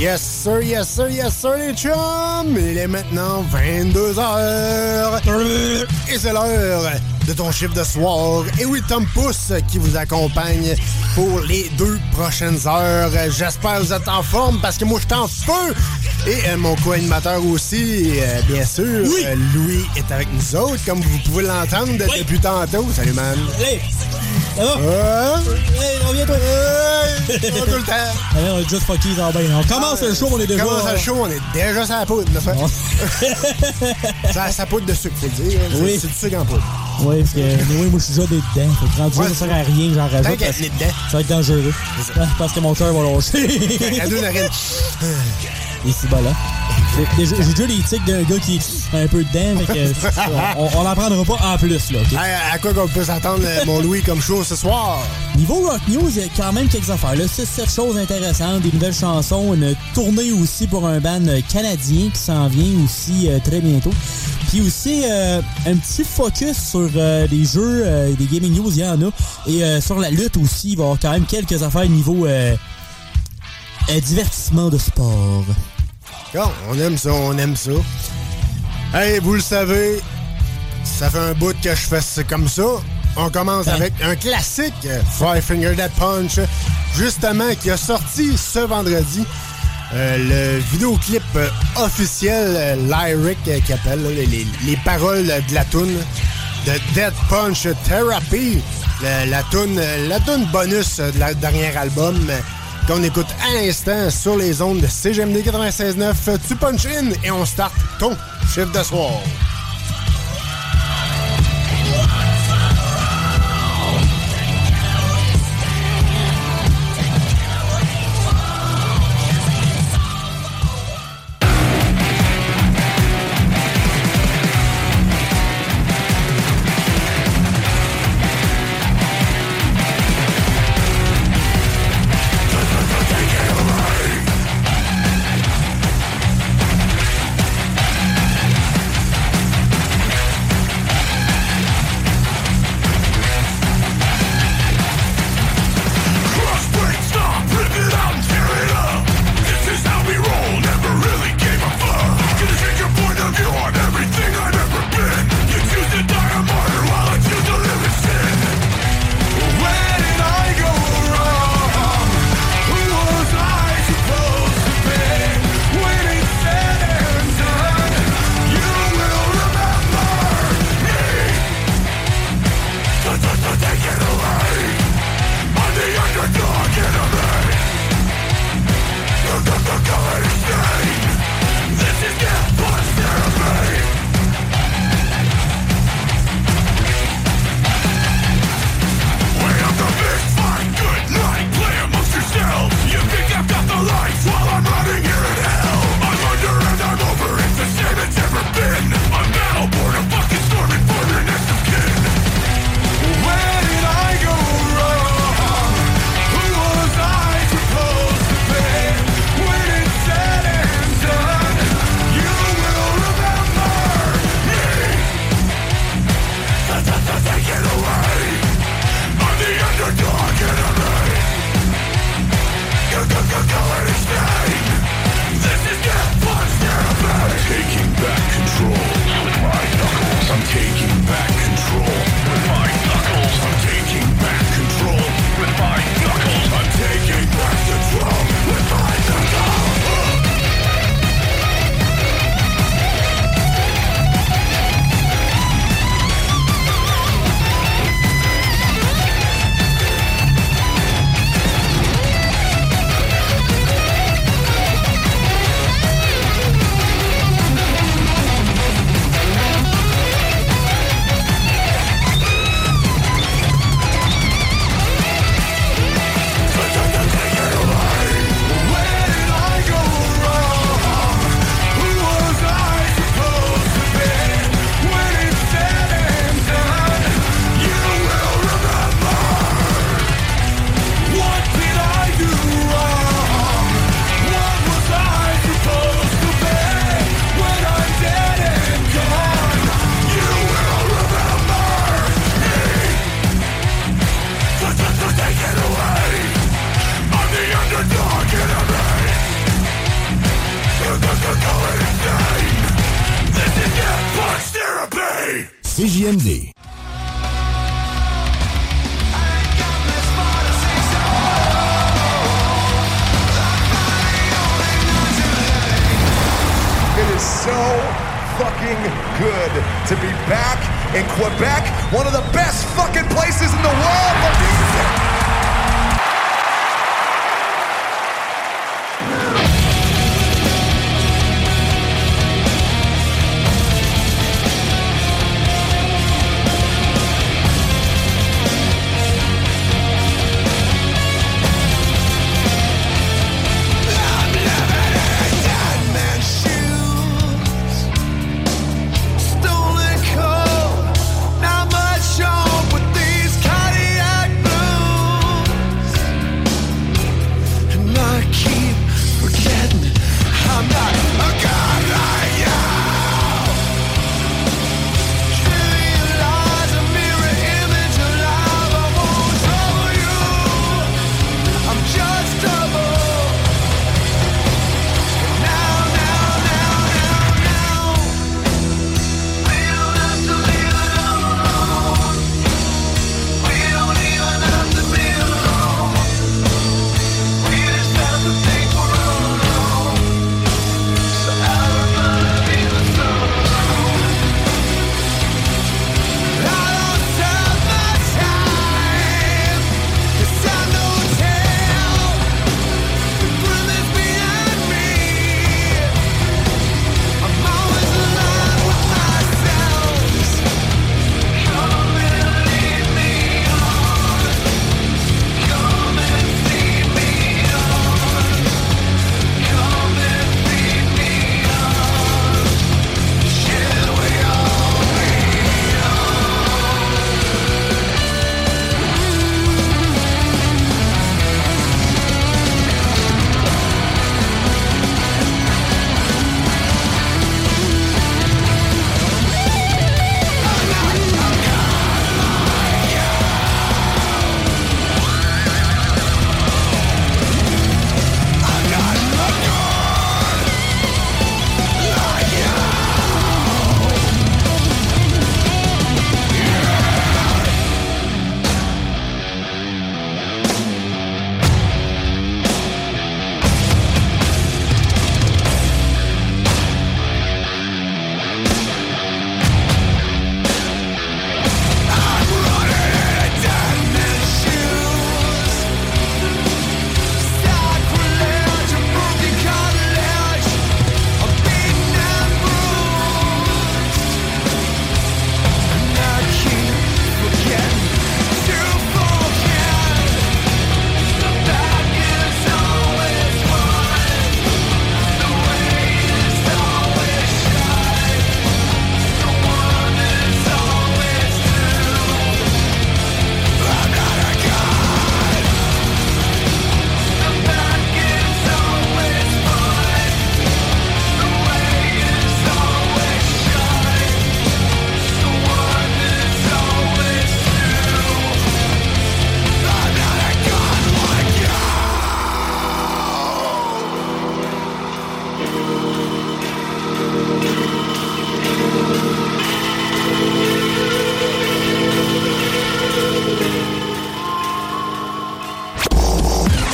Yes sir, yes sir, yes sir les chums! Il est maintenant 22h et c'est l'heure de ton chiffre de soir. Et oui, Tom Pousse qui vous accompagne pour les deux prochaines heures. J'espère que vous êtes en forme parce que moi je suis en feu! Et euh, mon co-animateur aussi, euh, bien sûr. Euh, Louis est avec nous autres, comme vous pouvez l'entendre depuis tantôt. Salut man! Hey! Ça va? Hein? Hey, reviens-toi! Hey! Pas tout le temps! Allez, on est juste dans bien. On commence le show, on est déjà. Commence le show, on est déjà sur la poudre? Ça sa poudre de sucre, faut le dire. C'est- Oui. C'est du sucre en poudre. Oui, parce que oui, moi je suis déjà des dedans. Fait que rendu Ouais, ça sert à rien, j'en rajoute. Parce-. Ça va être dangereux. Parce que mon cœur va lâcher. Et bon là. J'ai déjà les tics d'un gars qui est un peu dedans, fait que on, on en prendra pas en plus là. ok? Hey, à quoi qu'on peut s'attendre, euh, mon Louis, comme show ce soir? Niveau rock news, il y a quand même quelques affaires. Là, 6-7 choses intéressantes, des nouvelles chansons, une tournée aussi pour un band canadien qui s'en vient aussi euh, très bientôt. Puis aussi euh, un petit focus sur euh, les jeux, des gaming news, il y en a. Et sur la lutte aussi, il va y avoir quand même quelques affaires niveau euh, divertissement de sport. Bon, on aime ça, on aime ça. Hey, vous le savez, ça fait un bout que je fais comme ça. On commence Hein? avec un classique, Five Finger Dead Punch, justement, qui a sorti ce vendredi. Euh, le vidéoclip euh, officiel, euh, lyric, euh, qui appelle là, les, les- les paroles de la tune de Dead Punch Therapy, la, la euh, la tune bonus de la dernier album qu'on écoute à l'instant sur les ondes de CGMD 96.9. Tu punch in et on start ton chiffre de soir.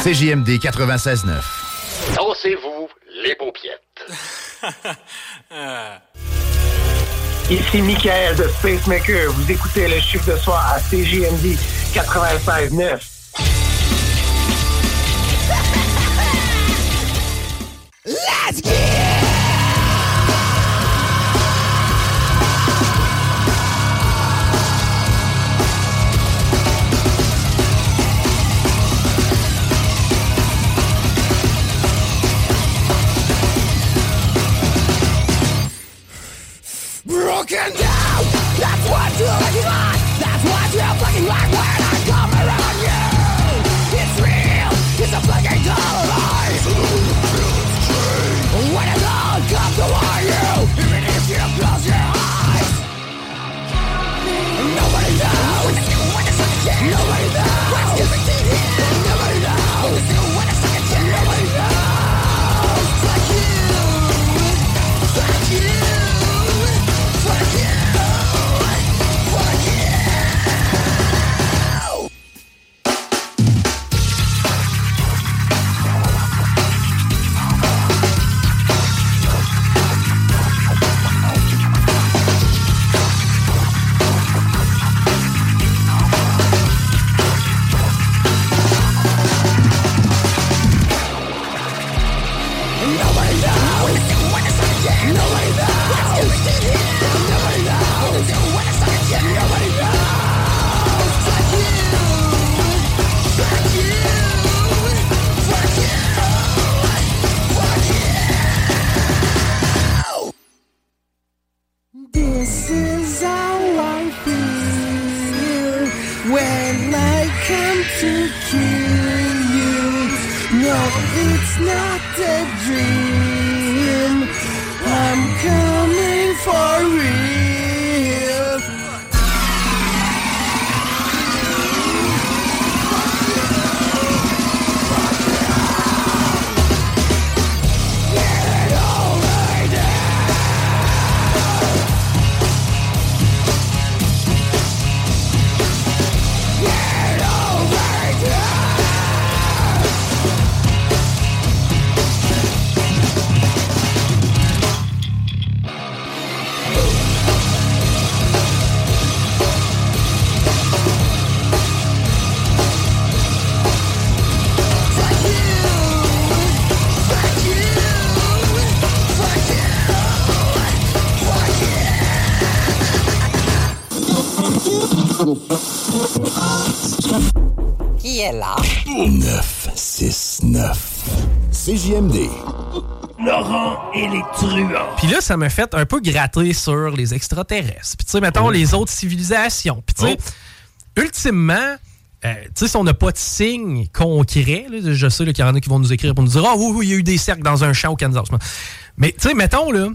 CJMD 96.9. Dansez-vous les paupiètes. Ici Michael de Spacemaker. Vous écoutez le chiffre de soir à CJMD 96.9. Let's get it! Truands. Puis là, ça m'a fait un peu gratter sur les extraterrestres. Puis tu sais, mettons, les autres civilisations. Puis tu sais, ultimement, euh, tu sais, si on n'a pas de signe concret, là, je sais qu'il y en a qui vont nous écrire pour nous dire « Ah oui, oui, il y a eu des cercles dans un champ au Kansas. » Mais tu sais, mettons, là,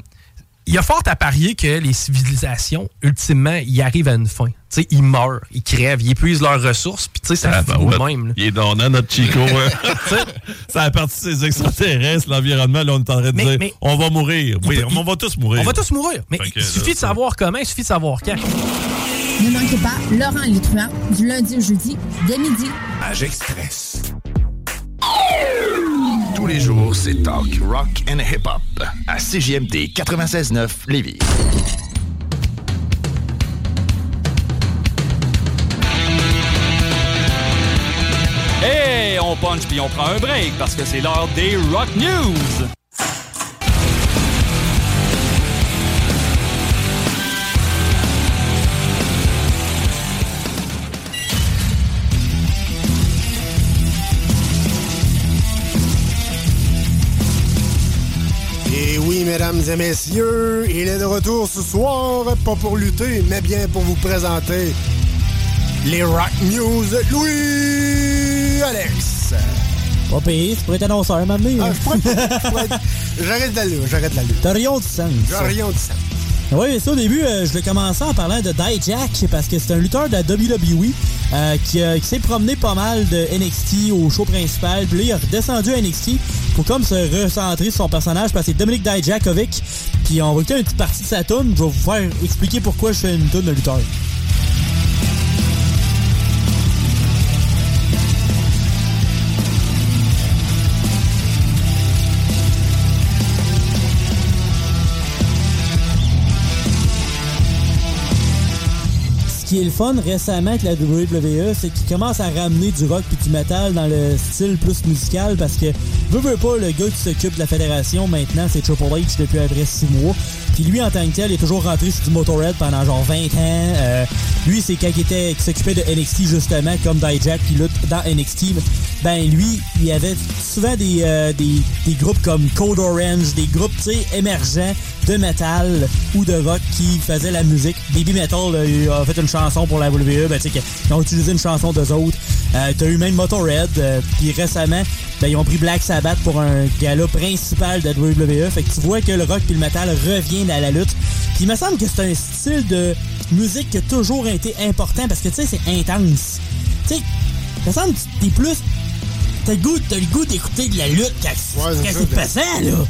il y a fort à parier que les civilisations, ultimement, ils arrivent à une fin. Tu sais, ils meurent, ils crèvent, ils épuisent leurs ressources, puis tu sais, ça Ah, finit ben ouais. même. là. Il est donnant, notre Chico. hein. ça a parti de ces extraterrestres, l'environnement. Là, on est en train de Mais- dire mais- on va mourir. Oui, on va tous mourir. On va tous mourir. Mais il suffit là, de savoir comment, il suffit de savoir quand. Ne manquez pas Laurent truands du lundi au jeudi dès midi. Page Express. Les jours, c'est talk, rock and hip-hop. À CJMD 96.9 Lévis. Hey, on punch puis on prend un break parce que c'est l'heure des Rock News. Oui, mesdames et messieurs, il est de retour ce soir, pas pour lutter, mais bien pour vous présenter les Rock News. Louis Alex. Pas payé, tu pourrais être annonceur un moment donné. Ah, hein. je pourrais- je pourrais- J'arrête de la lutte, j'arrête de la lutte. T'as rien du sens. J'ai rien de ça. Oui, ça au début, euh, je vais commencer en parlant de Dijak parce que c'est un lutteur de la WWE euh, qui, euh, qui s'est promené pas mal de NXT au show principal. Puis là, il est redescendu à NXT pour comme se recentrer sur son personnage parce que c'est Dominic Dijakovic. Puis on va écouter une petite partie de sa tune. Je vais vous faire expliquer pourquoi je fais une tune de lutteur. Qui est le fun récemment avec la WWE, c'est qu'ils commencent à ramener du rock puis du metal dans le style plus musical parce que veut, veut pas le gars qui s'occupe de la fédération maintenant, c'est Triple H depuis à peu près 6 mois. Puis lui en tant que tel, il est toujours rentré sur du Motorhead pendant genre 20 ans. Euh, lui, c'est quand il était qui s'occupait de NXT justement, comme Dijak qui lutte dans NXT. Ben lui, il avait souvent des, euh, des, des groupes comme Code Orange, des groupes émergents de metal ou de rock qui faisaient la musique. Baby Metal a fait une chanson pour la WWE, ben, tu sais, ils ont utilisé une chanson d'eux autres. Euh, T'as eu même Motorhead, euh, puis récemment, ben, ils ont pris Black Sabbath pour un gala principal de la WWE. Fait que tu vois que le rock puis le metal revient à la lutte. Puis il me semble que c'est un style de musique qui a toujours été important parce que tu sais, c'est intense. Tu sais, il me semble que t'es plus T'as le goût, t'as le goût d'écouter de la lutte quand, quand c'est c'est ça, pesant, là.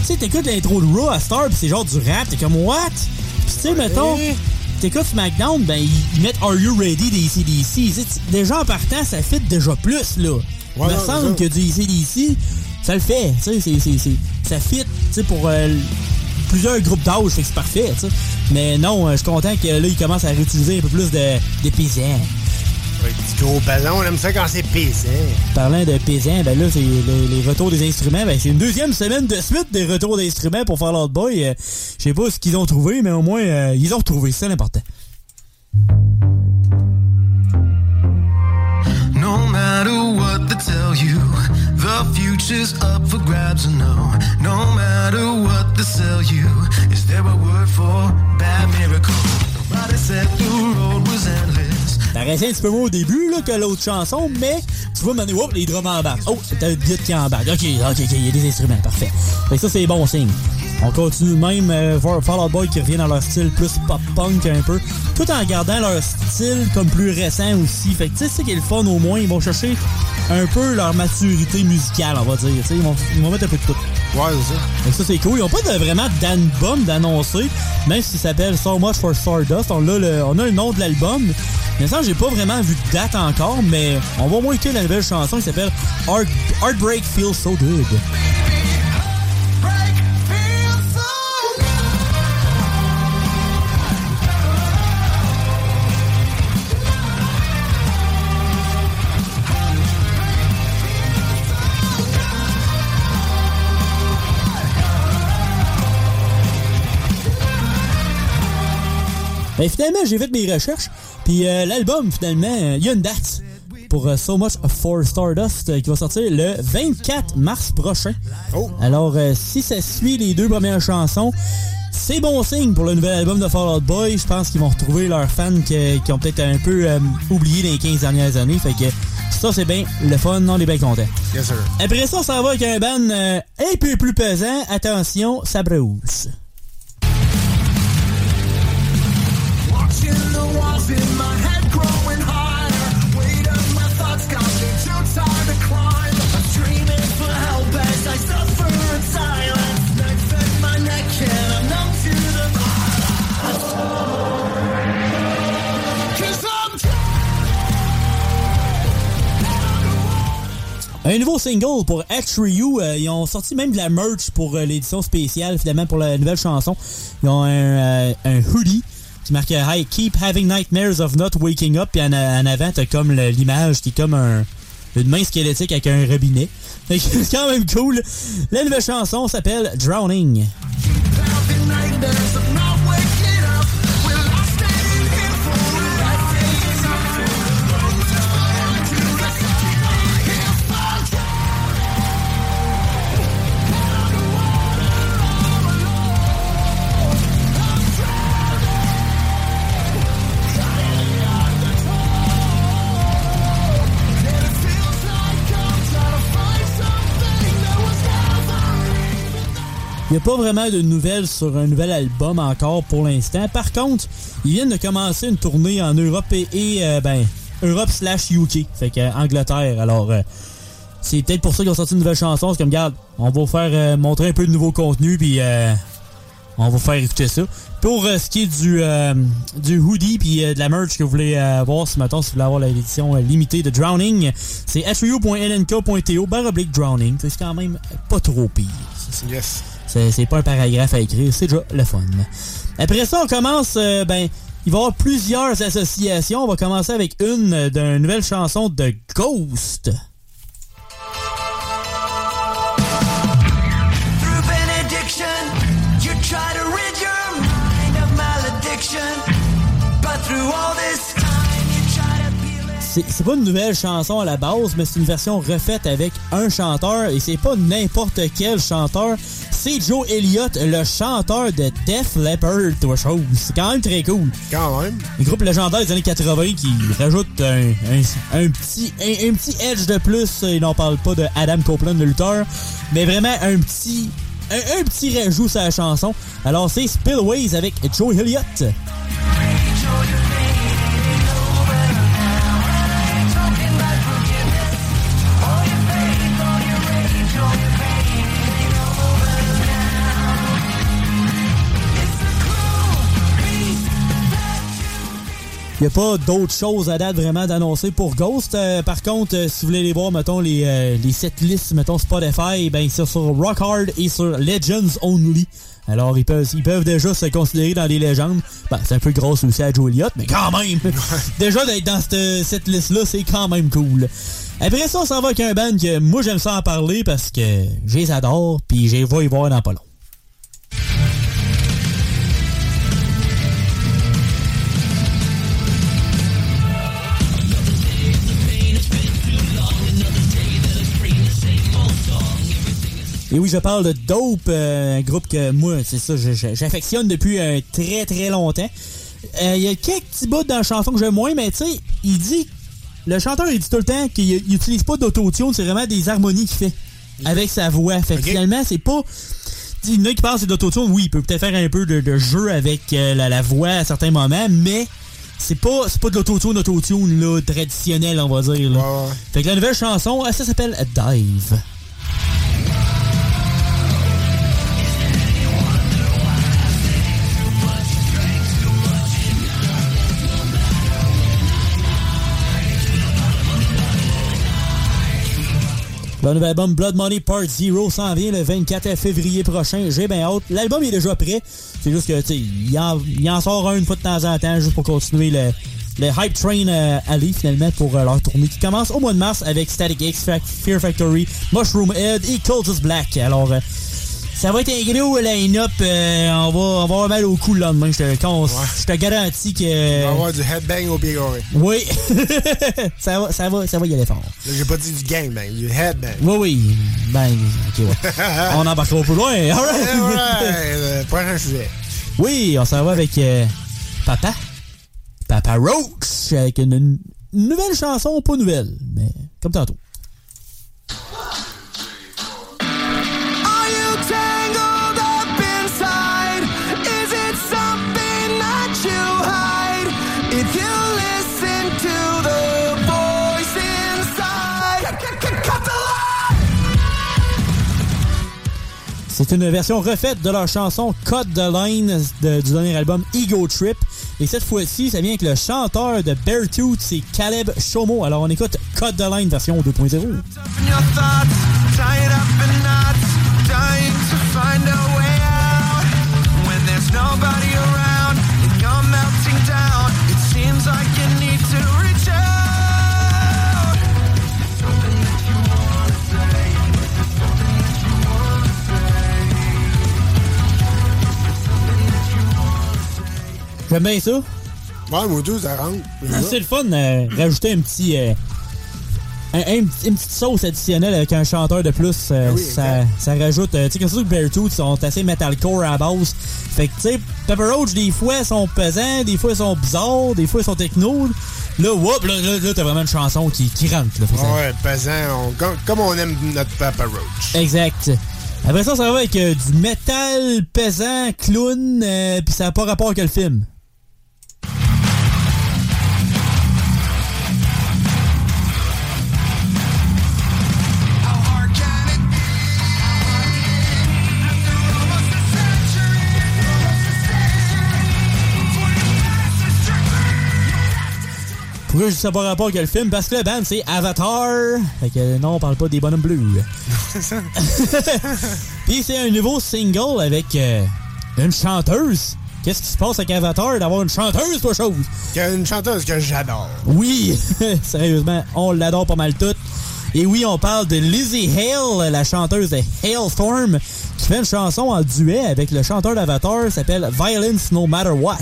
Tu sais, t'écoutes l'intro de Raw à Star, pis c'est genre du rap, t'es comme, what? Pis tu sais, mettons, t'écoutes SmackDown, ben, ils mettent Are You Ready des CDC. Déjà, en partant, ça fit déjà plus, là. Il Ouais, me semble que du CDC, ça le fait, tu sais, ça fit, tu sais, pour euh, plusieurs groupes d'âge, c'est parfait. Mais non, euh, je suis content que là, ils commencent à réutiliser un peu plus de, de paysans. Gros ballon, on aime ça quand c'est pisé. Parlant de paysans, ben là, c'est les, retours des instruments. Ben, c'est une deuxième semaine de suite des retours d'instruments pour faire l'Out Boy. Euh, Je sais pas ce qu'ils ont trouvé, mais au moins, euh, ils ont retrouvé. C'est l'important. Paraissait un petit peu moins au début là, que l'autre chanson, mais tu vois, maintenant, les drums embarquent. Oh, c'est un beat qui embarque. Ok, ok, ok, il y a des instruments, parfait. Fait que ça, c'est bon signe. On continue même euh, voir Fall Out Boy qui revient dans leur style plus pop-punk un peu, tout en gardant leur style comme plus récent aussi. Fait que tu sais, c'est qui est le fun au moins, ils vont chercher un peu leur maturité musicale, on va dire. Ils vont, ils vont mettre un peu de tout. Ouais, c'est ça. Fait que ça, c'est cool. Ils ont pas de, vraiment d'album d'annoncer, même s'il s'appelle So Much for Stardust. On a le, on a le nom de l'album. Mais ça, j'ai pas vraiment vu de date encore, mais on va au moins écouter la nouvelle chanson qui s'appelle Heart, Heartbreak Feels So Good. Ben, finalement, j'ai fait mes recherches. Puis euh, l'album, finalement, euh, il y a une date pour euh, So Much for Stardust qui va sortir le 24 mars prochain. Alors, euh, si ça suit les deux premières chansons, c'est bon signe pour le nouvel album de Fall Out Boy. Je pense qu'ils vont retrouver leurs fans que- qui ont peut-être un peu oublié les 15 dernières années. Fait que ça, c'est bien le fun. On est bien content. Yes. Après ça, on s'en va avec un band euh, un peu plus pesant. Attention, ça brousse. Un nouveau single pour H3U. euh, ils ont sorti même de la merch pour euh, l'édition spéciale, finalement, pour la nouvelle chanson. Ils ont un, euh, un hoodie qui marque euh, Hey, keep having nightmares of not waking up. Puis en, avant, t'as comme l'image qui est comme un, une main squelettique avec un robinet. C'est quand même cool. La nouvelle chanson s'appelle Drowning. N'y a pas vraiment de nouvelles sur un nouvel album encore pour l'instant. Par contre, ils viennent de commencer une tournée en Europe et, euh, ben Europe slash UK, fait que euh, Angleterre. Alors euh, c'est peut-être pour ça qu'ils ont sorti une nouvelle chanson. C'est comme regarde, on va vous faire euh, montrer un peu de nouveau contenu puis euh, on va vous faire écouter ça. Pour ce qui est du du hoodie puis de la merch que vous voulez voir ce matin, si vous voulez avoir l'édition limitée de Drowning, c'est hru.lnk.to barre oblique Drowning. C'est quand même pas trop pire. Yes. C'est pas un paragraphe à écrire, c'est déjà le fun. Après ça, on commence, euh, ben, il va y avoir plusieurs associations. On va commencer avec une d'une nouvelle chanson de Ghost. C'est pas une nouvelle chanson à la base, mais c'est une version refaite avec un chanteur et c'est pas n'importe quel chanteur. C'est Joe Elliott, le chanteur de Def Leppard, toi chose. C'est quand même très cool. Quand même. Le groupe légendaire des années 80 qui rajoute un, un- un petit, un, un petit edge de plus. Il n'en parle pas de Adam Copeland, le lutteur, mais vraiment un petit, un, un petit rajout sur la chanson. Alors c'est Spillways avec Joe Elliott. N'y a pas d'autres choses à date vraiment d'annoncer pour Ghost. Euh, par contre, euh, si vous voulez les voir, mettons, les, euh, les setlists, mettons, Spotify, ben, c'est sur Rock Hard et sur Legends Only. Alors, ils peuvent, ils peuvent déjà se considérer dans les légendes. Ben, c'est un peu gros aussi à Joe Elliott, mais quand même! déjà, d'être dans cette, cette liste-là, c'est quand même cool. Après ça, on s'en va avec un band que moi, j'aime ça en parler parce que je les adore, puis je les vais y voir dans pas long. Et oui, je parle de Dope, euh, un groupe que moi, c'est ça, j'affectionne depuis un très très longtemps. euh, il y a quelques petits bouts dans la chanson que j'aime moins, mais tu sais, il dit. Le chanteur, il dit tout le temps qu'il il utilise pas d'autotune, c'est vraiment des harmonies qu'il fait avec sa voix. Fait que finalement, c'est pas. Il y en a qui que c'est d'autotune, oui, il peut peut-être faire un peu de, de jeu avec euh, la, la voix à certains moments, mais c'est pas, c'est pas de l'autotune, autotune, là, traditionnel, on va dire. Là. Fait que la nouvelle chanson, euh, ça s'appelle Dive. Le nouvel album Blood Money Part Zero s'en vient le 24 février prochain. J'ai bien hâte. L'album est déjà prêt. C'est juste que, tu il en, en sort un une fois de temps en temps, juste pour continuer le, le hype train euh, finalement pour euh, leur tournée qui commence au mois de mars avec Static X, Fear Factory, Mushroom Head et Cultist Black. Alors, euh, ça va être un gros line-up. euh, on, va, on va avoir mal au cou le lendemain. Je te, on- te garantis que. Il va avoir du headbang au pied carré. Oui, ça, va, ça, va, ça va y aller fort. J'ai pas dit du gangbang, du headbang. Oui, oui. Ben, ok, ouais. on embarquera plus loin. All right. Alright, euh, prochain sujet. Oui, on s'en va avec euh, Papa. Papa Roach. Avec une, une nouvelle chanson, pas nouvelle, mais comme tantôt. Une version refaite de leur chanson Cut the Line du dernier album Ego Trip. Et cette fois-ci, ça vient avec le chanteur de Beartooth, c'est Caleb Shomo. Alors on écoute Cut the Line version 2.0. J'aime bien ça? Ouais, moi tout, ça rentre. Ah, C'est le fun, euh, rajouter un petit. euh, un- un- une petite sauce additionnelle avec un chanteur de plus, euh, Ah oui, ça, ça rajoute. euh, tu sais, comme ça, que Beartooth sont assez metalcore à la base. Fait que, tu sais, Pepper Roach, des fois, ils sont pesants, des fois, ils sont bizarres, des fois, ils sont techno. Là, whoop, là, là, là, t'as vraiment une chanson qui, qui rentre. Là, que ça- Ouais, pesant, on- comme, comme on aime notre Papa Roach. Exact. Après ça, ça va avec euh, du métal pesant, clown, euh, puis ça n'a pas rapport avec le film. Pourquoi je dis ça pas rapport avec le film? Parce que le band, c'est Avatar. Fait que non, on parle pas des bonhommes bleus. Puis c'est un nouveau single avec euh, une chanteuse. Qu'est-ce qui se passe avec Avatar d'avoir une chanteuse, toi, chose? Une chanteuse que j'adore. Oui, sérieusement, on l'adore pas mal toutes. Et oui, on parle de Lizzie Hale, la chanteuse de Hailstorm, qui fait une chanson en duet avec le chanteur d'Avatar, s'appelle Violence No Matter What.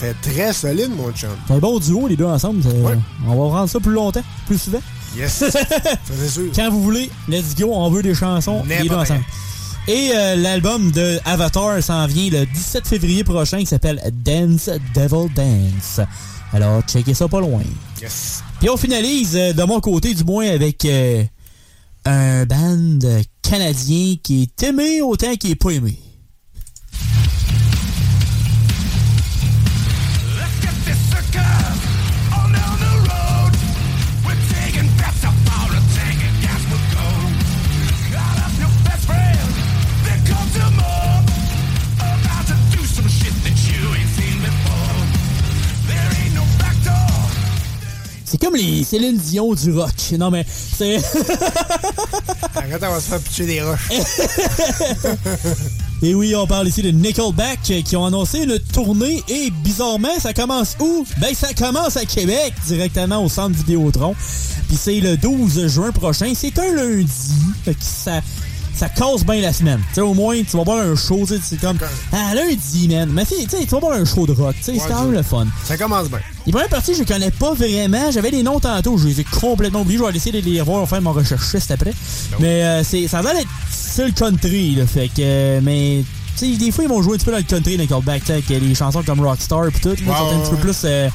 Ça fait très solide, mon chum. C'est un bon duo, les deux ensemble. On va rendre ça plus longtemps, plus souvent. Yes, c'est sûr. Quand vous voulez, let's go, on veut des chansons, les deux ensemble. Et euh, l'album de Avatar s'en vient le 17 février prochain qui s'appelle Dance Devil Dance. Alors, checkez ça pas loin. Yes. Puis on finalise, euh, de mon côté du moins, avec euh, un band canadien qui est aimé autant qu'il est pas aimé. Comme les Céline Dion du rock. Non mais c'est... Arrête, on va se faire pitcher des roches. Et oui, on parle ici de Nickelback qui ont annoncé une tournée et bizarrement, ça commence où? Ben, ça commence à Québec, directement au centre Vidéotron. Puis c'est le 12 juin prochain. C'est un lundi. Fait que ça, ça casse bien la semaine. Tu sais, au moins, tu vas voir un show, tu sais, c'est comme, ah, lundi, man. Mais tu sais, tu vas voir un show de rock, tu sais, c'est quand même le fun. Ça commence bien. Les premières parties, je les connais pas vraiment. J'avais des noms tantôt, je les ai complètement oubliés. Je vais essayer de les revoir, faire mon recherchiste après. Mais euh, c'est, ça va être seul country, là. Fait que, euh, mais, tu sais, des fois, ils vont jouer un petit peu dans le country, tu sais, avec les chansons comme Rockstar pis tout. là, Ouais, sont un petit peu plus. euh,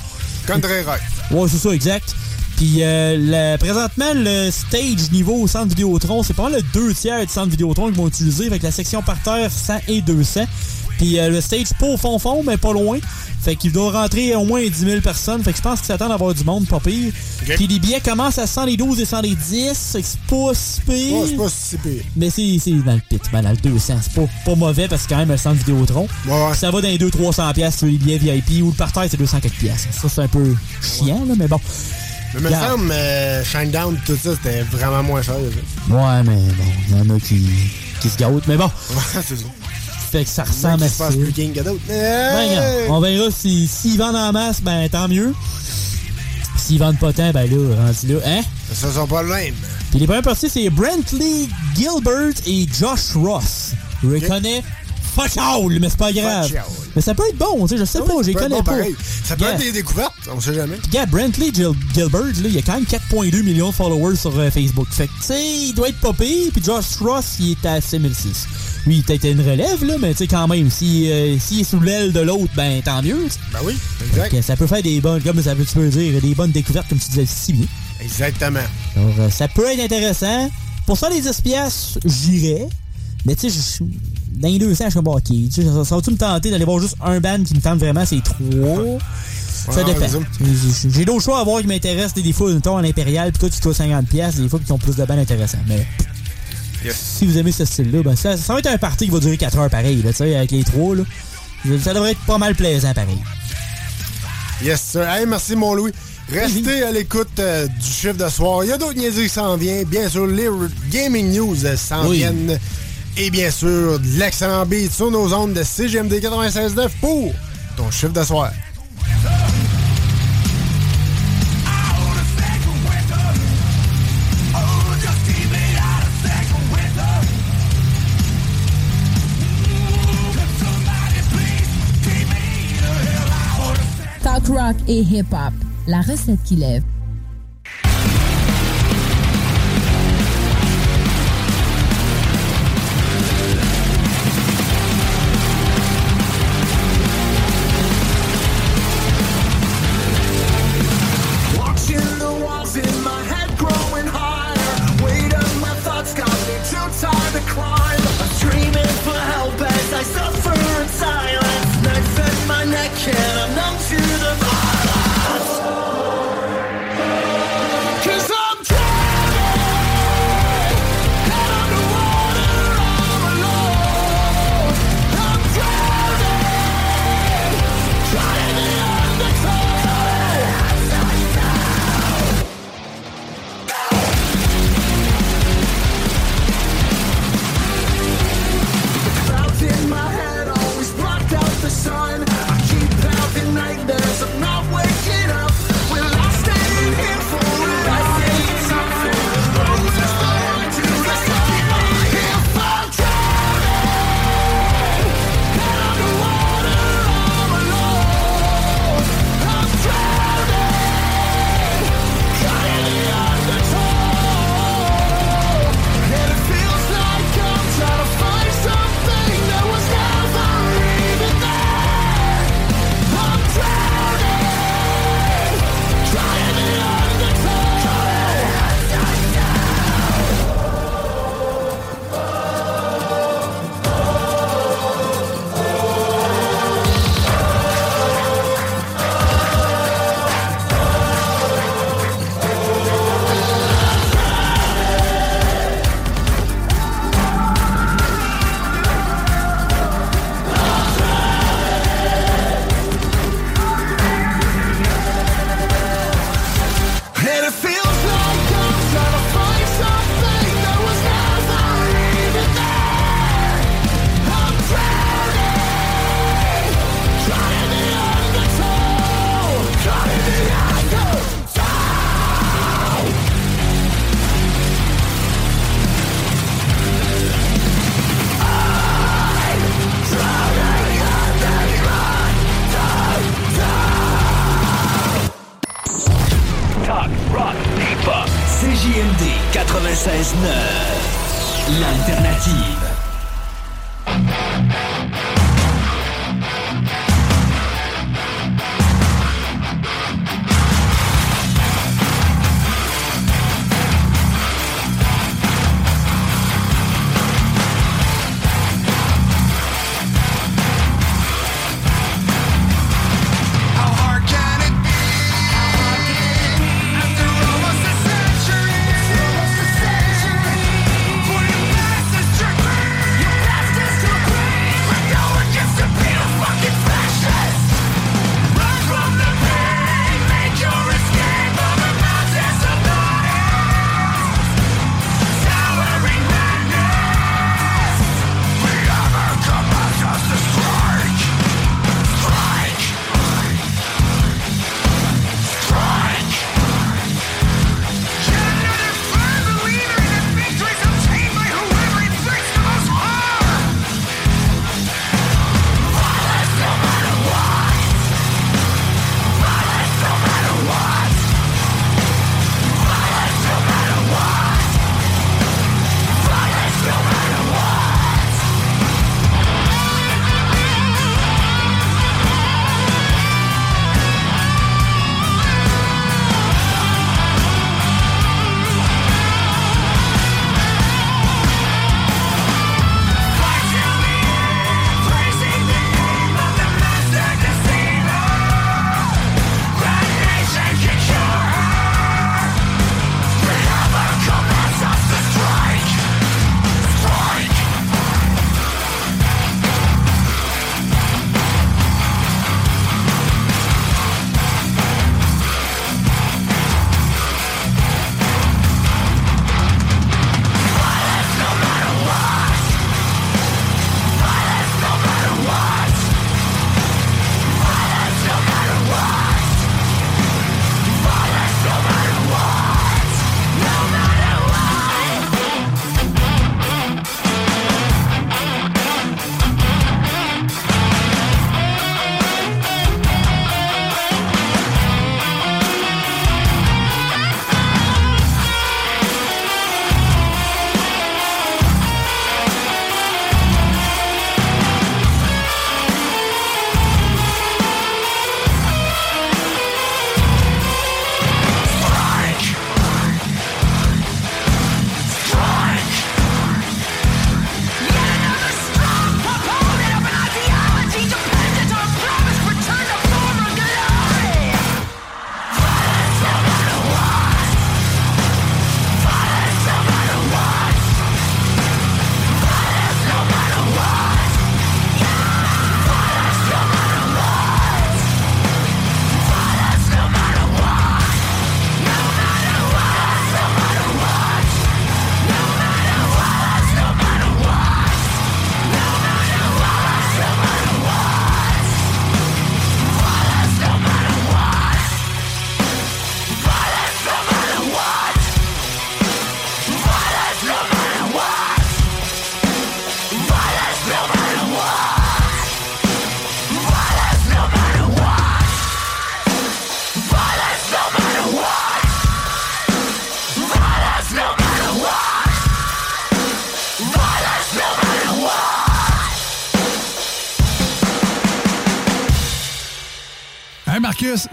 Country rock. Ouais, c'est ça, exact. Puis euh, le- présentement, le stage niveau au centre Vidéotron, c'est pas le deux tiers du centre Vidéotron qu'ils vont utiliser avec la section parterre 100 et 200. Puis euh, le stage pas au fond fond, mais pas loin. Fait qu'il doit rentrer au moins 10 000 personnes. Fait que je pense qu'ils s'attendent à avoir du monde, pas pire. Puis les billets commencent à 112 et 110. Fait que c'est pas si pire. Ouais, c'est pas si pire. Mais c'est c'est dans le pit, ben, dans le 200. C'est pas, pas mauvais parce que quand même un centre Vidéotron. Ça va dans les 200-300$ piastres sur les billets VIP ou le parterre c'est 204$. piastres. Ça, c'est un peu chiant, là, mais bon. Mais me semble, euh, Shinedown, tout ça, c'était vraiment moins cher. Ouais, mais bon, il y en a qui, qui se gâtent. Mais bon, Ouais, c'est ça. fait que ça ressemble à ça. passent plus king que d'autres. Ben, on verra si- s'ils vendent en masse, ben tant mieux. S'ils vendent pas tant, ben là, rendu là, hein? Ça sont pas le même. Puis les premières parties, c'est Brentley Gilbert et Josh Ross. Je les All, mais c'est pas grave. Mais ça peut être bon, tu sais, je sais Ah pas, être connais bon pas. pareil. Ça peut Yeah. être des découvertes, on sait jamais. Gars, Brentley Gil- Gilbert, là, il a quand même 4,2 millions de followers sur euh, Facebook. Fait que, tu sais, il doit être pire. Puis Josh Ross, il est à 6006. Lui, peut-être une relève, là, mais tu sais, quand même, si, euh, s'il est sous l'aile de l'autre, ben tant mieux. Ben oui, Fait exact. que ça peut faire des bonnes, comme ça peut, tu peux dire, des bonnes découvertes, comme tu disais si bien. Exactement. Alors, euh, ça peut être intéressant. Pour ça, les 10 piastres, j'irais. Mais tu sais, je- dans les 200, je suis comme, ok. Tu sais, ça, ça va-tu me tenter d'aller voir juste un band qui me tente vraiment, c'est trois? Ça Ouais, dépend. J'ai- d'autres choix à voir qui m'intéressent. Des, fois, mettons, en impérial, puis toi, tu trouves 50 piastres, des fois, qui ont plus de bandes intéressants. Mais si vous aimez ce style-là, ben ça, ça va être un party qui va durer 4 heures pareil, là, tu sais, avec les trois, là. Ça devrait être pas mal plaisant, pareil. Yes, sir. Hey, merci, mon Louis. Restez à l'écoute euh, du chiffre de soir. Il y a d'autres niaiseries qui s'en viennent. Bien sûr, les gaming news euh, s'en Oui. viennent. Et bien sûr, de l'excellent beat sur nos ondes de CGMD 96.9 pour ton chiffre de soir. Talk rock et hip-hop. La recette qui lève.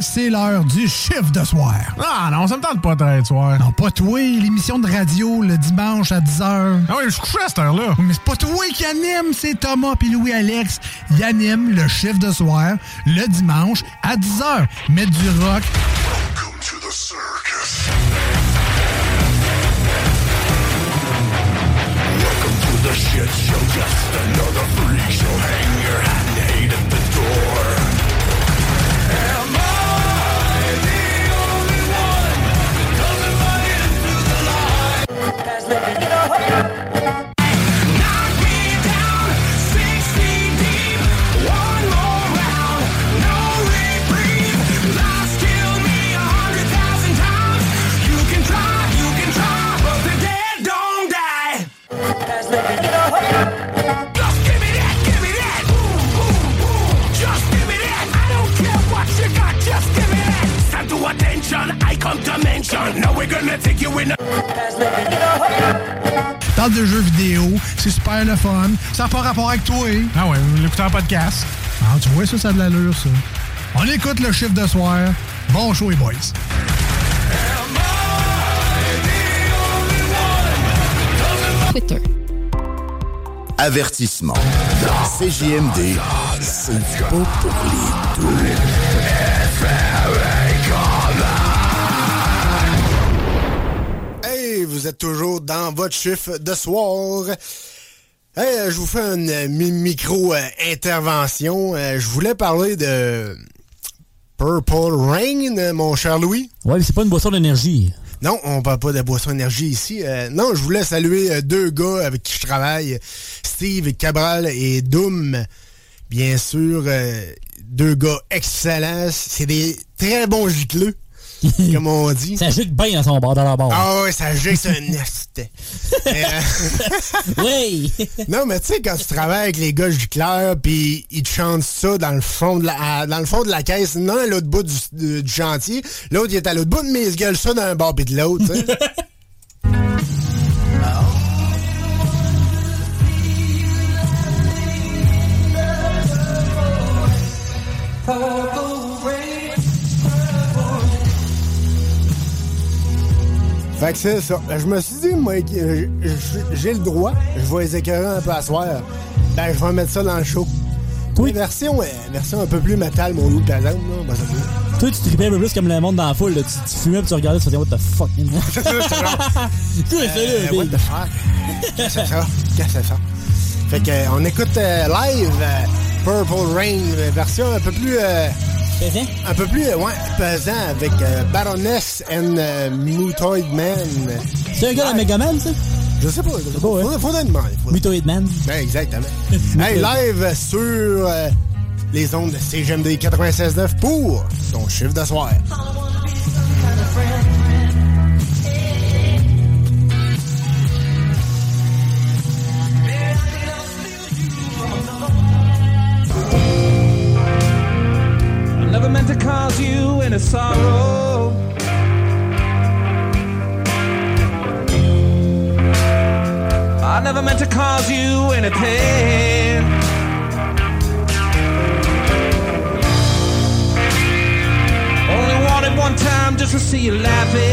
C'est l'heure du chiffre de soir. Ah non, ça me tente pas de soir. Non, pas toi, l'émission de radio le dimanche à 10h. Ah oui, je suis couché à cette heure-là. Mais c'est pas toi qui anime, c'est Thomas puis Louis-Alex. Ils animent le chiffre de soir le dimanche à 10h. Mettre du rock. Welcome to the shit show, just another freak show. Hang your hat attention. Now we're gonna take you in a. parle de jeux vidéo, c'est super le fun. Ça n'a pas rapport avec toi. Ah ouais, l'écouteur podcast. Ah, tu vois, ça, ça a de l'allure, ça. On écoute le chiffre de soir. Bon show, les boys. Twitter. Avertissement. CJMD, c'est pas pour les doux. Vous êtes toujours dans votre chiffre de soir. Hey, je vous fais une mi- micro-intervention. Euh, je voulais parler de Purple Rain, mon cher Louis. Ouais, mais c'est pas une boisson d'énergie. Non, on parle pas de boisson énergie ici. Euh, non, je voulais saluer euh, deux gars avec qui je travaille, Steve Cabral et Doom. Bien sûr, euh, deux gars excellents. C'est des très bons gicleux, comme on dit. Ça gicle bien dans son bar, dans leur bar. Ah ouais, ça gicle, c'est un nest. oui! non, mais tu sais, quand tu travailles avec les gars gicleurs, puis ils te chantent ça dans le fond de la, à- dans le fond de la caisse, non à l'autre bout du, du- du chantier, l'autre il est à l'autre bout, mais ils se gueulent ça d'un bord puis de l'autre, Fait que c'est ça. Je me suis dit, moi, j'ai le droit, je vais les écœurer un peu à soir. Ben, je vais mettre ça dans le show. Oui. Version, euh, version un peu plus métal, mon loup, par exemple. là, dire. Toi, tu tripais un peu plus comme le monde dans la foule. là. Tu, tu fumais puis tu regardais, tu faisais What the fuck? C'est ça, c'est euh, what the fuck? Qu'est-ce que c'est ça? Qu'est-ce que ça? Fait que, euh, on écoute euh, live euh, Purple Rain, version un peu plus... euh, pesant? Un peu plus, ouais, pesant, avec euh, Baroness and euh, Mutoid Man. C'est un gars de Megaman, ça? Je sais pas, je sais pas. Faudrait, faudrait demander. faudrait- Mutoid Man. Ben, exactement. hey, live sur euh, les ondes de CGMD 96.9 pour ton chiffre de soir. Just to see you laughing.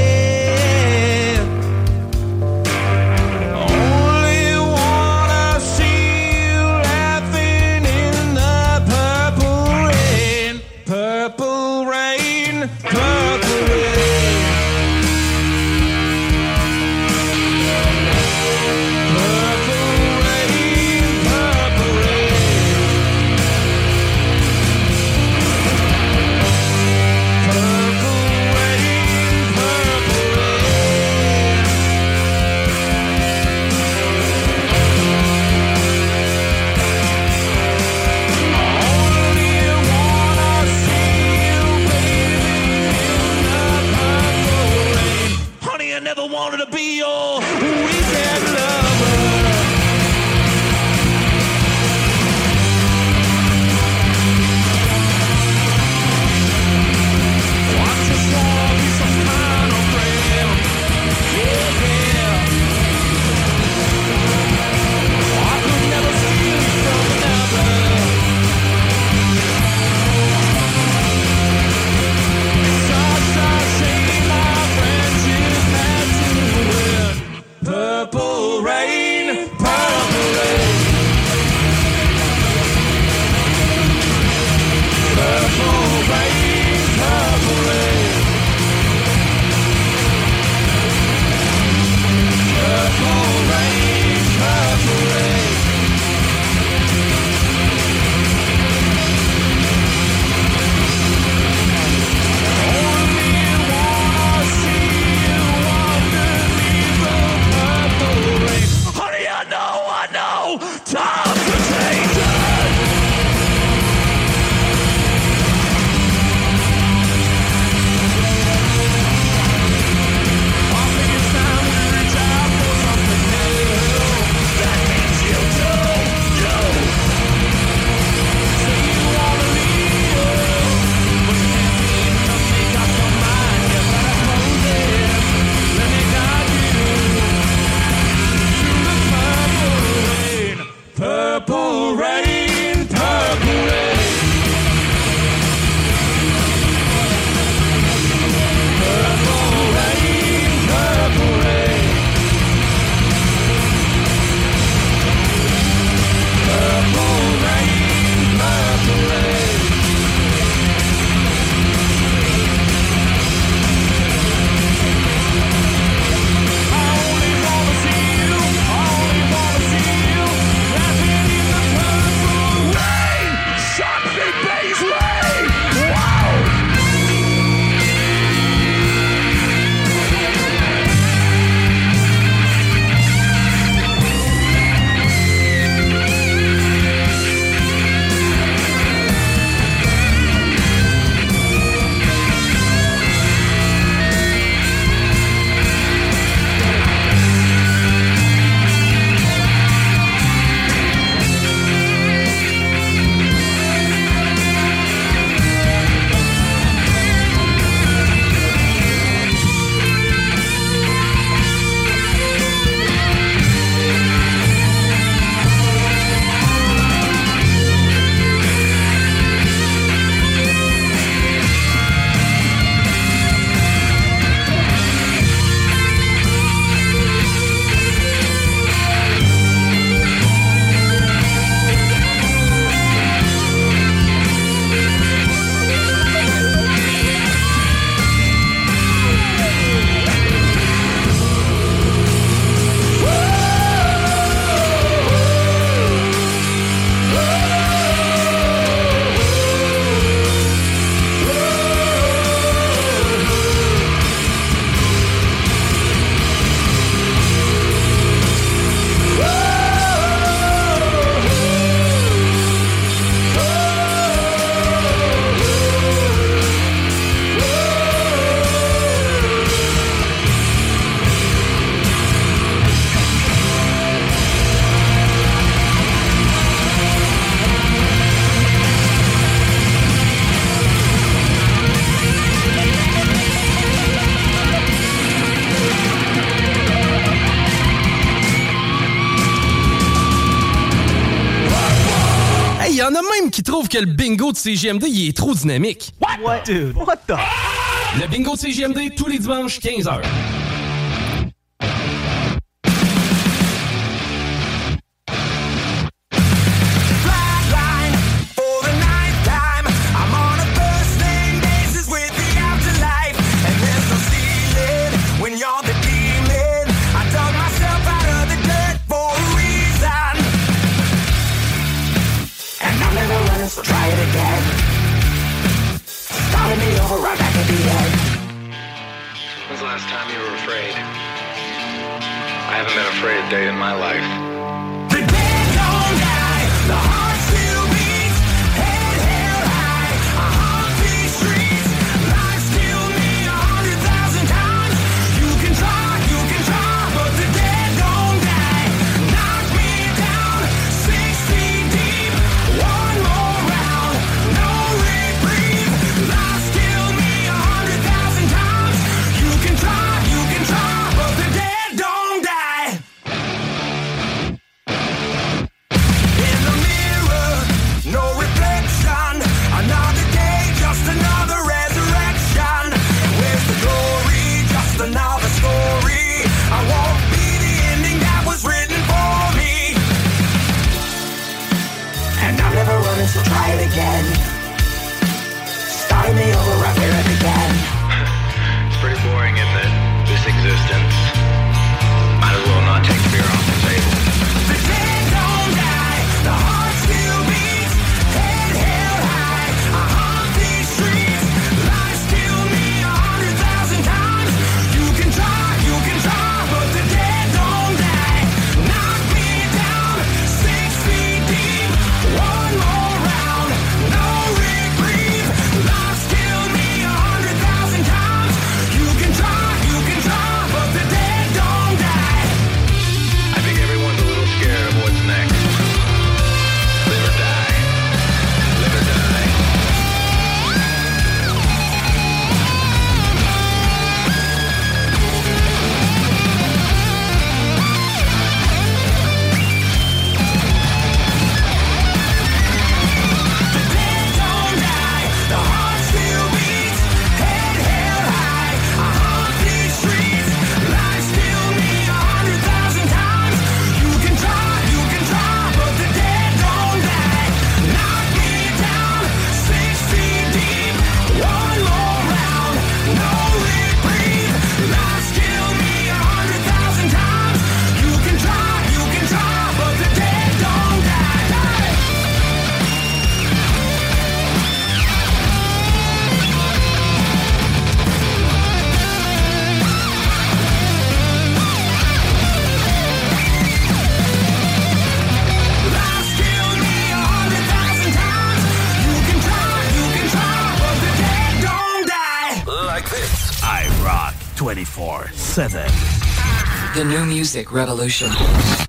Le bingo de CGMD, il est trop dynamique. What? What, dude? What the? Le bingo de CGMD, tous les dimanches, 15h. The new music revolution.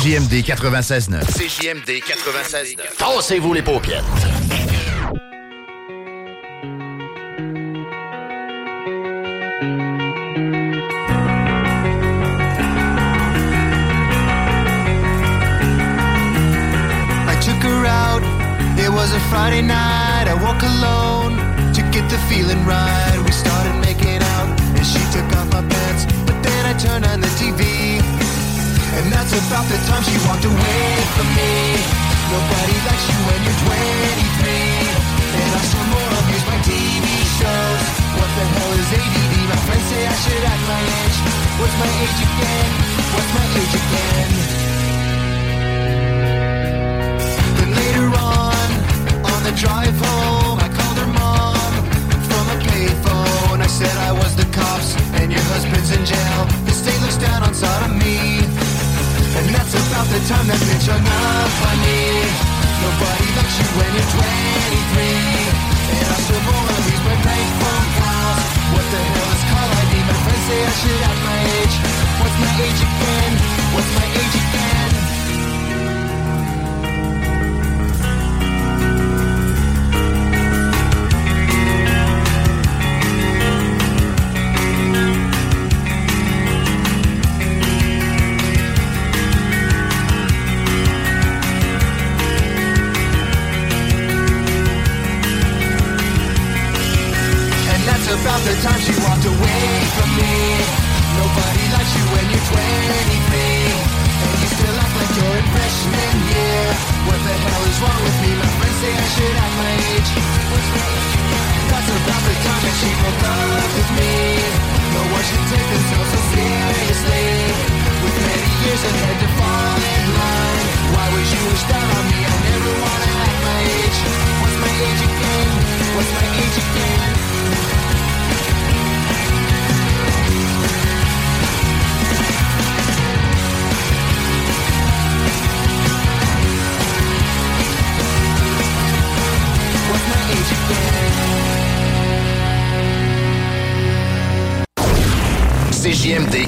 CJMD 96.9. CJMD 96.9. Tassez-vous les paupières. I took her out. It was a Friday night. I woke alone to get the feeling right. We started making out, and she took off my pants. But then I turned on the TV, and that's about the time she walked away from me. Nobody likes you when you're 23, and I still more abused by TV shows. What the hell is ADD? My friends say I should act my age. What's my age again? What's my age again? Then later on, on the drive home, I called her mom from a payphone. I said I was the cops and your husband's in jail. The state looks down on sodomy. And that's about the time that bitch hung up on me. Nobody likes you when you're 23. And I still of these my prank phone calls. What the hell is call ID? My friends say I should act my age. What's my age again? What's my age again?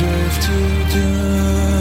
Deserve to die.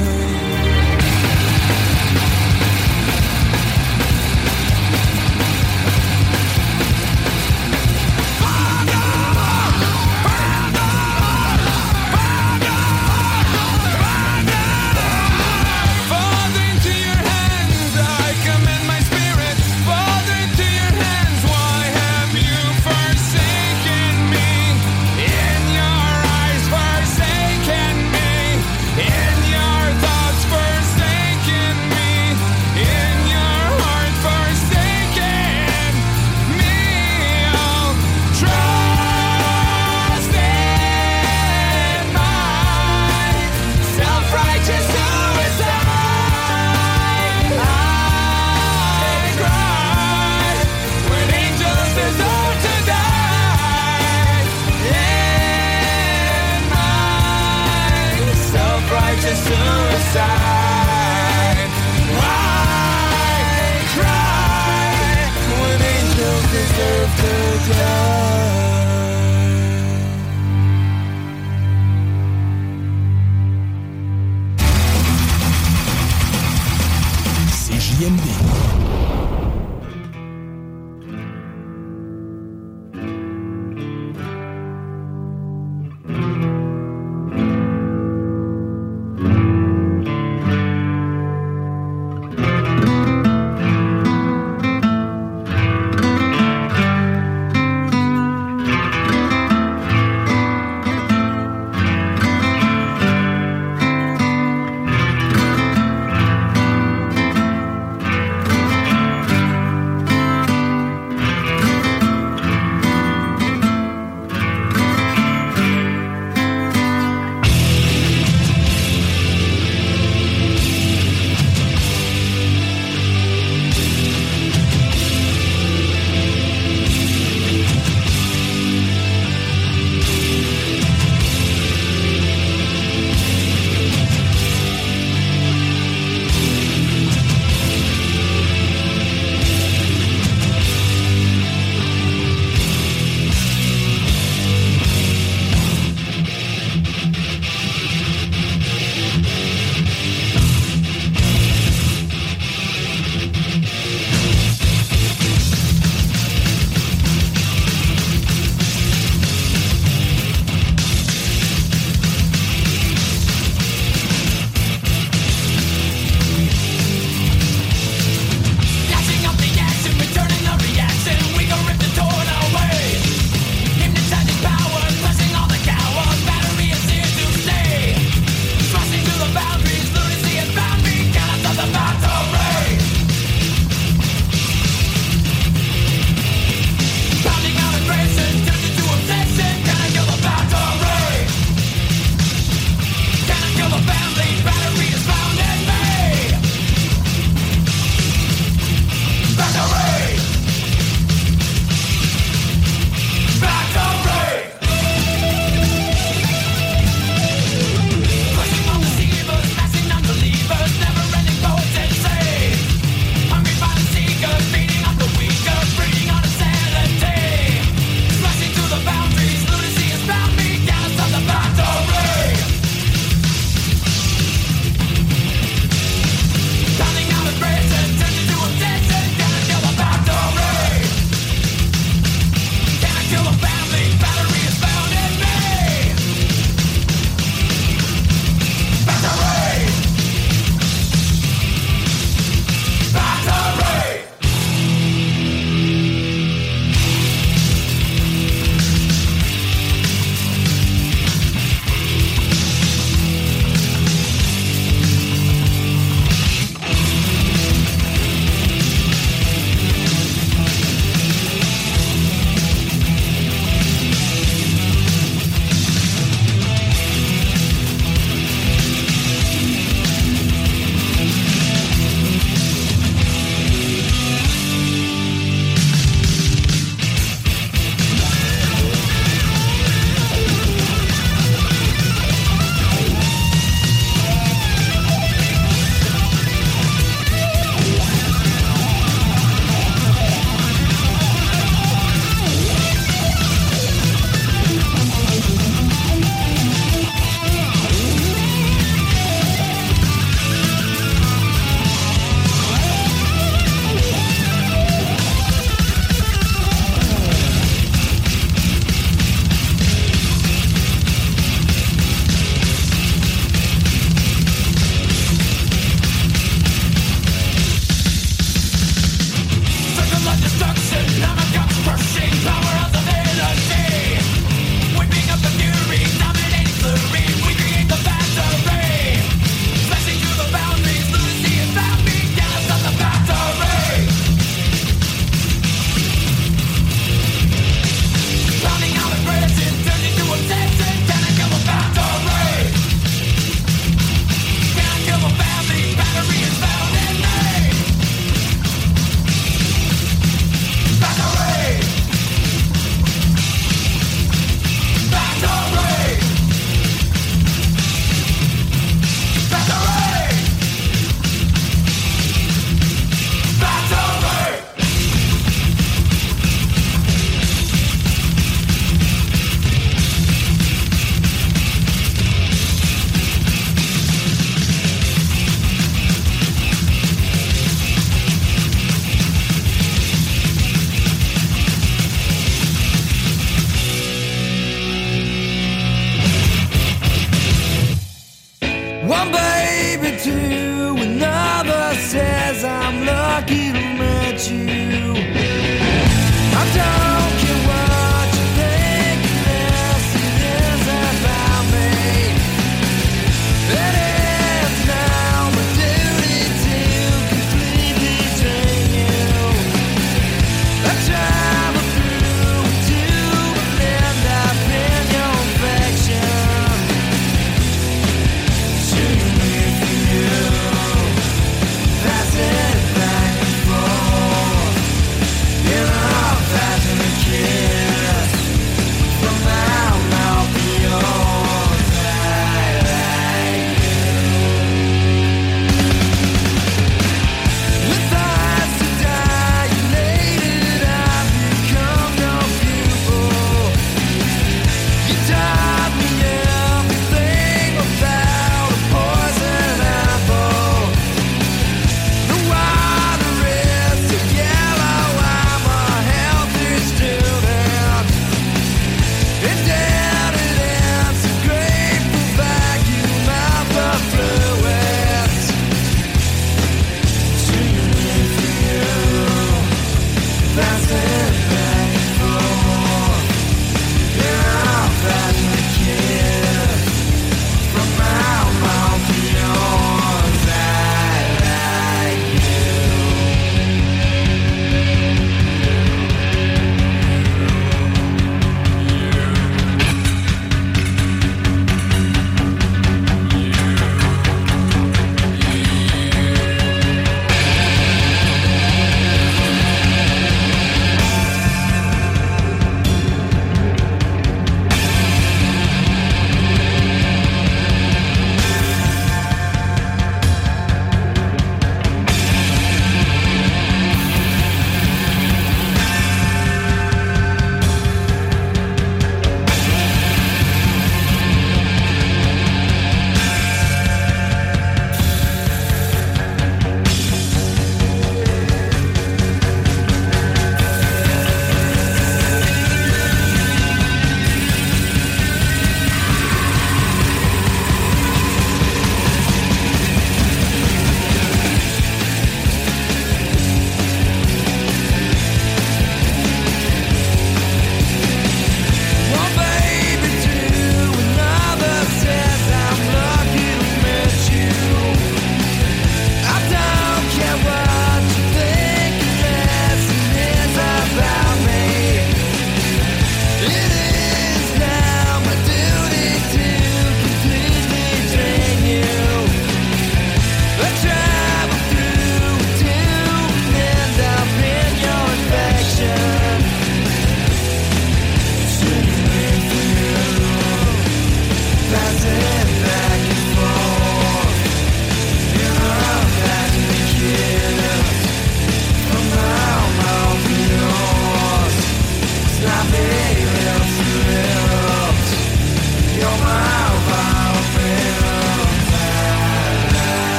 One baby to another says I'm lucky.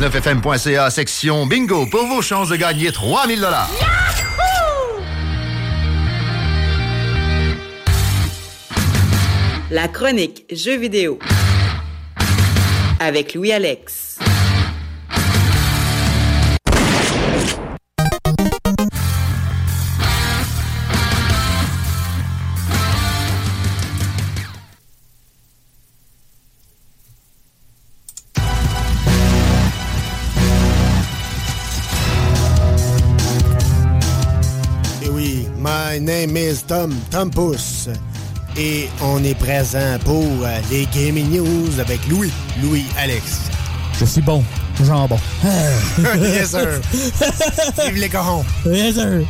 969fm.ca, section bingo, pour vos chances de gagner 3000 dollars. La chronique Jeux vidéo avec Louis Tom Tompus. Et on est présent pour euh, les Gaming News avec Louis, Louis Alex. Je suis bon. Jambon. yes, sir. Vive les corons. Yes, sir.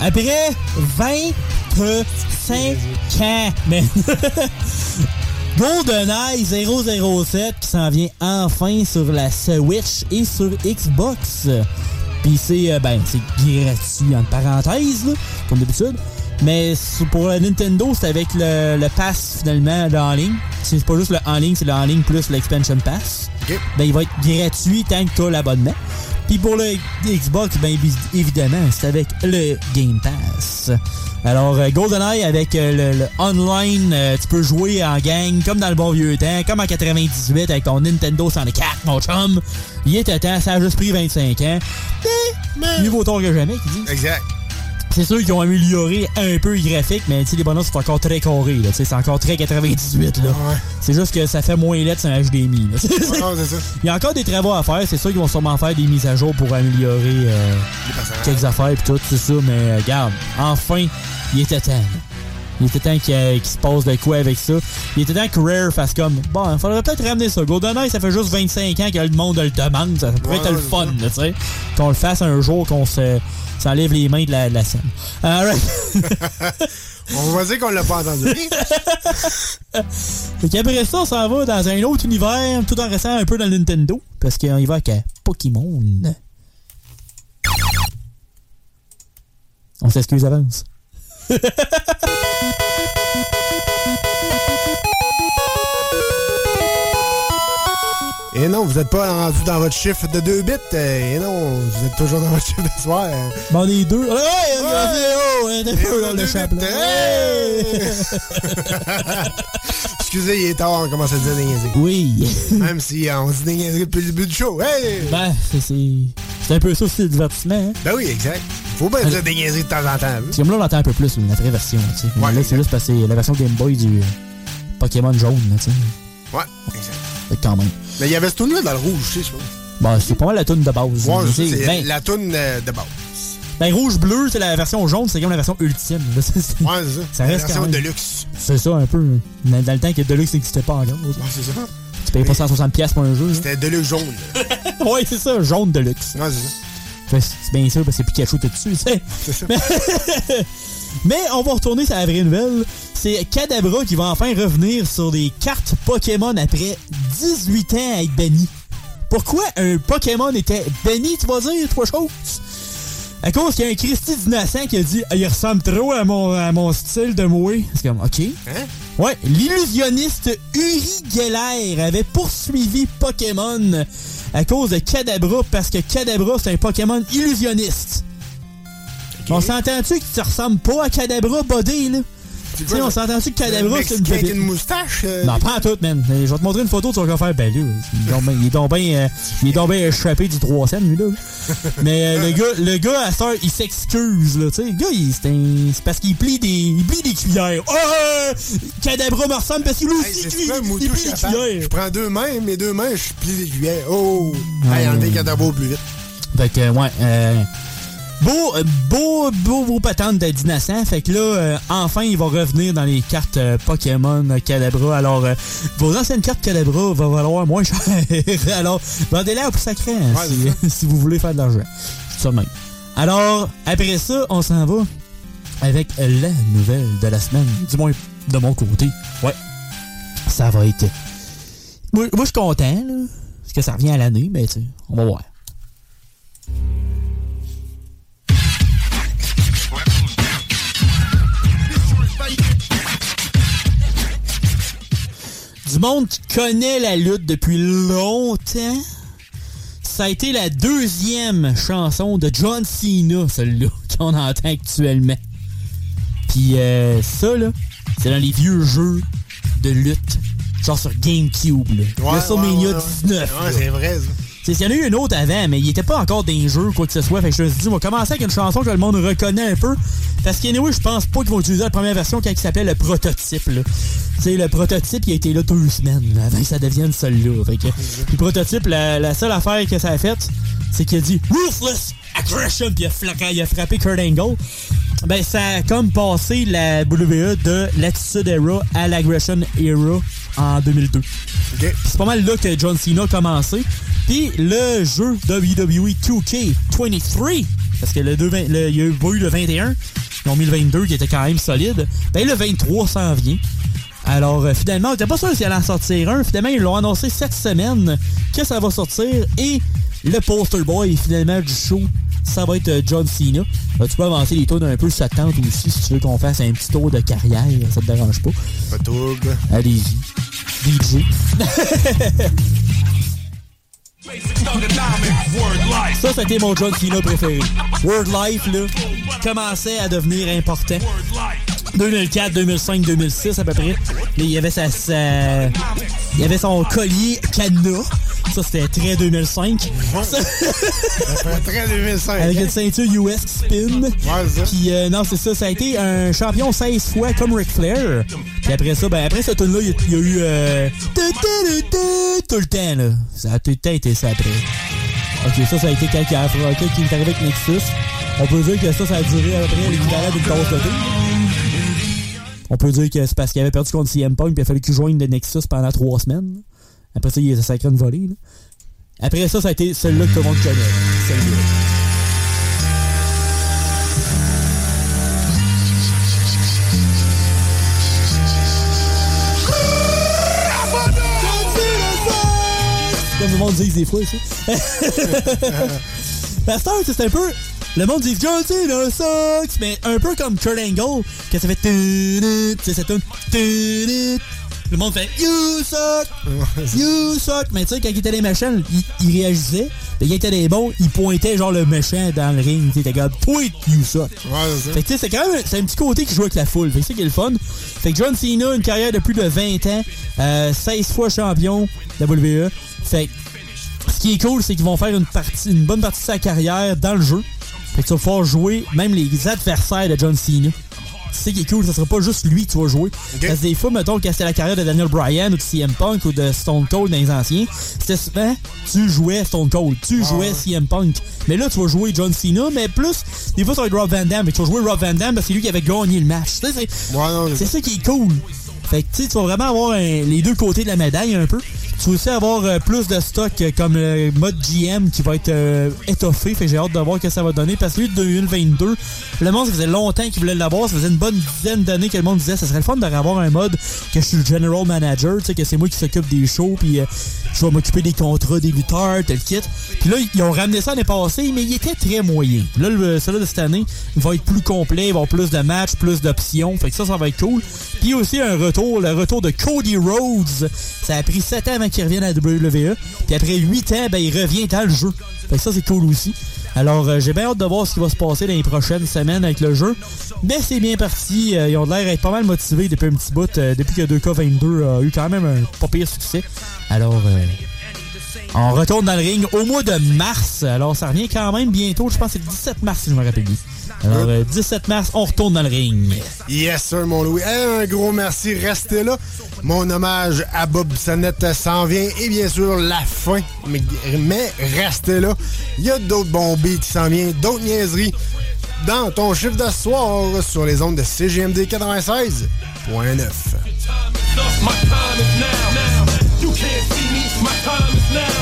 Après 25 ans, man. GoldenEye 007 qui s'en vient enfin sur la Switch et sur Xbox. Puis c'est euh, ben c'est gratuit entre parenthèses là, comme d'habitude. Mais pour la Nintendo, c'est avec le, le pass finalement de en ligne. C'est pas juste le en ligne, c'est le en ligne plus l'expansion pass. Ben il va être gratuit tant que t'as l'abonnement. Puis pour le Xbox, ben évi- évidemment, c'est avec le Game Pass. Alors euh, GoldenEye avec euh, le, le online, euh, tu peux jouer en gang comme dans le bon vieux temps, comme en 98 avec ton Nintendo 64, mon chum. Il était temps, ça a juste pris 25 ans. Mais, mieux vaut tard que jamais, qui dit. Exact. C'est sûr qu'ils ont amélioré un peu le graphique, mais les bonhommes sont encore très carrés, C'est encore très 98, là. C'est juste que ça fait moins lettre sur un HDMI, là. Il y a encore des travaux à faire. C'est sûr qu'ils vont sûrement faire des mises à jour pour améliorer euh, quelques affaires et tout, c'est ça. Mais euh, regarde, enfin, il était temps. Il était temps qu'il se passe de quoi avec ça. Il était temps que Rare fasse comme Bon, il faudrait peut-être ramener ça. GoldenEye, ça fait juste 25 ans que le monde le demande. Ça pourrait Ouais, être le fun, tu sais. Qu'on le fasse un jour, qu'on se s'enlève les mains de la, de la scène. Alright. On va dire qu'on l'a pas entendu. Fait qu'après ça, on s'en va dans un autre univers, tout en restant un peu dans le Nintendo. Parce qu'on y va avec euh, Pokémon. On s'excuse d'avance. Et non, vous n'êtes pas rendu dans votre chiffre de 2 bits. Et non, vous êtes toujours dans votre chiffre de soir. euh. Bon, les deux. Ouais, ouais, oh, ouais, peu dans le chapeau. Excusez, il est tard, on commence à dire des niaiseries. Oui. Même si euh, on dit des niaiseries depuis le début du show. Hey! Ben, c'est- un peu ça aussi le divertissement. Hein? Ben oui, exact. Faut bien dire des niaiseries de temps en temps. hein. Parce que là, on l'entend un peu plus, la vraie version. tu sais. Ouais, là, c'est juste parce que c'est la version Game Boy du Pokémon jaune. là, tu sais. Ouais, exact. Fait que quand même. Mais il y avait ce tourne là dans le rouge, tu sais, je pense. Bon, c'est pas mal la tune de base. Ouais, c'est- ben, la toune euh, de base. ben, rouge-bleu, c'est la version jaune, c'est comme la version ultime. là. Ouais, c'est ça. Ça La reste version quand même. Deluxe. C'est ça, un peu. Dans, dans le temps que Deluxe n'existait pas encore. Ouais, c'est ça. Tu payes pas 160$ piastres pour un jeu. C'était Deluxe jaune. ouais, c'est ça, jaune Deluxe. Ouais, c'est ça. C'est bien sûr parce que c'est Pikachu tout dessus, tu sais. C'est ça. Mais on va retourner sur la vraie nouvelle. C'est Kadabra qui va enfin revenir sur des cartes Pokémon après 18 ans à être banni. Pourquoi un Pokémon était banni, tu vas dire, trois choses? À cause qu'il y a un Christy d'innocent qui a dit Ah, il ressemble trop à mon, à mon style de mouer. C'est comme OK. Hein? Ouais, l'illusionniste Uri Geller avait poursuivi Pokémon à cause de Kadabra parce que Kadabra c'est un Pokémon illusionniste. On s'entend-tu que tu ressembles pas à Kadabra Body, là? Tu sais, on s'entend-tu que Kadabra Le c'est une vedette? une moustache. euh, Non, en tout, man. Je vais te montrer une photo, tu vas faire, ben là, il est donc ben- il est donc bien euh, bien échappé du 3 cents, lui, là. Mais euh, le gars, le gars, à cette heure, il s'excuse, là, tu sais. Le gars, il- c'est parce qu'il plie des, il plie des cuillères. Oh, euh, Kadabra me ressemble parce qu'il lui Hey, il, plie des cuillères. Je prends deux mains, mes deux mains, je plie les cuillères. Oh! Hey, Ouais. enlevez Kadabra plus vite. Fait que, ouais, euh, beau, euh, beau, beau, beau patente de d'innocent. Fait que là, euh, enfin, il va revenir dans les cartes euh, Pokémon Cadabra. Alors, euh, vos anciennes cartes Cadabra vont valoir moins cher. Alors, vendez-les au plus sacré hein, si, si vous voulez faire de l'argent. Ça même. Alors, après ça, on s'en va avec la nouvelle de la semaine. Du moins, de mon côté. Ouais. Ça va être... Moi, moi je suis content, là. Parce que ça revient à l'année, mais tu sais, on va voir. Du monde qui connaît la lutte depuis longtemps. Ça a été la deuxième chanson de John Cena, celle-là, qu'on entend actuellement. Puis euh, ça, là, c'est dans les vieux jeux de lutte. Genre sur GameCube, là. Ouais, WrestleMania ouais, ouais, 19. Ouais, là. c'est vrai, ça. Il y en a eu une autre avant, mais il était pas encore dans jeux quoi que ce soit. Fait que je me suis dit, on va commencer avec une chanson que le monde reconnaît un peu. Parce qu'anyway, je pense pas qu'ils vont utiliser la première version quand il s'appelle le prototype. Là. Tu sais, le prototype, il a été là deux semaines avant que ça devienne celui-là. Le prototype, la, la seule affaire que ça a faite, c'est qu'il a dit Ruthless Aggression, puis il a, fla- il a frappé Kurt Angle. Ben, ça a comme passé la WWE de l'Attitude Era à l'Aggression Era en 2002. Puis C'est pas mal là que John Cena a commencé. Puis le jeu E WWE 2K23, parce que le, deux vingt- le- il y a eu le 21, ils ont mis le 22 qui était quand même solide. Ben le 23 s'en vient. Alors euh, finalement, on était pas sûr s'il allait en sortir un. Finalement, ils l'ont annoncé cette semaine que ça va sortir. Et le poster boy finalement du show, ça va être euh, John Cena. Euh, tu peux avancer les tours un peu ta tente aussi si tu veux qu'on fasse un petit tour de carrière. Ça te dérange pas. Pas trouble. Allez-y. DJ. Ça, c'était mon John Cena préféré. Word Life, là, commençait à devenir important. 2004, 2005, 2006 à peu près. Là, il y avait sa, sa- il y avait son collier cadenas. Ça, c'était très 2005. Ça- Ça fait très 2005. avec hein? une ceinture US qui spin. Puis euh, non, c'est ça. Ça a été un champion 16 fois comme Ric Flair. Puis après ça, ben après ce tune là il y a- eu euh, tout le temps là. Ça a tout le temps été ça après. Ok, ça, ça a été quand il est arrivé avec Nexus. On peut dire que ça, ça a duré à peu près l'équivalent d'une tasse de. On peut dire que c'est parce qu'il avait perdu contre CM Punk puis il a fallu qu'il joigne le Nexus pendant trois semaines. Après ça, il a sacré une volée. là. Après ça, ça a été celle-là que tout le monde connaît. Celle-là. Comme le monde dit des fois, tu. Pasteur, c'est un peu. Le monde dit John Cena sucks, mais un peu comme Kurt Angle, que ça fait. tu sais, un. Le monde fait You suck! You suck! Mais tu sais, quand il était les méchants, il, il réagissait. Mais quand il était les bons, il pointait genre le méchant dans le ring. Tu sais, comme Point, you suck! Fait que tu sais, c'est quand même c'est un petit côté qui joue avec la foule. Fait que c'est qui est le fun. Fait que John Cena, une carrière de plus de 20 ans, euh, 16 fois champion de la WWE. Fait que ce qui est cool, c'est qu'ils vont faire une partie, une bonne partie de sa carrière dans le jeu. Fait que tu vas pouvoir jouer même les adversaires de John Cena. C'est ça qui est cool, ça sera pas juste lui que tu vas jouer. Parce que des fois, mettons, quand c'était la carrière de Daniel Bryan ou de CM Punk ou de Stone Cold dans les anciens, c'était souvent, tu jouais Stone Cold, tu jouais CM Punk. Mais là, tu vas jouer John Cena, mais plus, des fois, ça va être Rob Van Damme. Mais tu vas jouer Rob Van Damme parce que c'est lui qui avait gagné le match. Tu sais, C'est ça qui est cool. Fait que tu sais, tu vas vraiment avoir un- les deux côtés de la médaille un peu. Tu vas aussi avoir euh, plus de stock euh, comme le mode GM qui va être euh, étoffé. Fait j'ai hâte de voir ce que ça va donner. Parce que lui, de 2022, le monde, ça faisait longtemps qu'il voulait l'avoir. Ça faisait une bonne dizaine d'années que le monde disait ça serait le fun d'avoir un mode que je suis le general manager, tu sais, que c'est moi qui s'occupe des shows, puis je vais m'occuper des contrats des lutteurs, tel kit. Puis là, ils ont ramené ça l'année passée, mais il était très moyen. Là, celui de cette année, il va être plus complet, il va avoir plus de matchs, plus d'options. Fait que ça, ça va être cool. Puis aussi un retour, le retour de Cody Rhodes. Ça a pris 7 ans avant qu'il revienne à la WWE. Puis après 8 ans, ben, il revient dans le jeu. Fait que ça, c'est cool aussi. Alors, euh, j'ai bien hâte de voir ce qui va se passer dans les prochaines semaines avec le jeu. Mais c'est bien parti. Euh, ils ont l'air d'être pas mal motivés depuis un petit bout. euh, depuis que 2K22 a eu quand même un pas pire succès. Alors, on retourne dans le ring au mois de mars. Alors, ça revient quand même bientôt. Je pense que c'est le 17 mars, si je me rappelle bien. Alors, euh, 17 mars, on retourne dans le ring. Yes, sir, mon Louis. Hey, un gros merci. Restez là. Mon hommage à Bob Sonnette s'en vient. Et bien sûr, la fin. Mais, mais restez là. Il y a d'autres bons beats qui s'en viennent, d'autres niaiseries dans ton chiffre de soir sur les ondes de CGMD 96.9. My time is now. now. You can't see me. My time is now. now.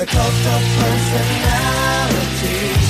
the cult of personality.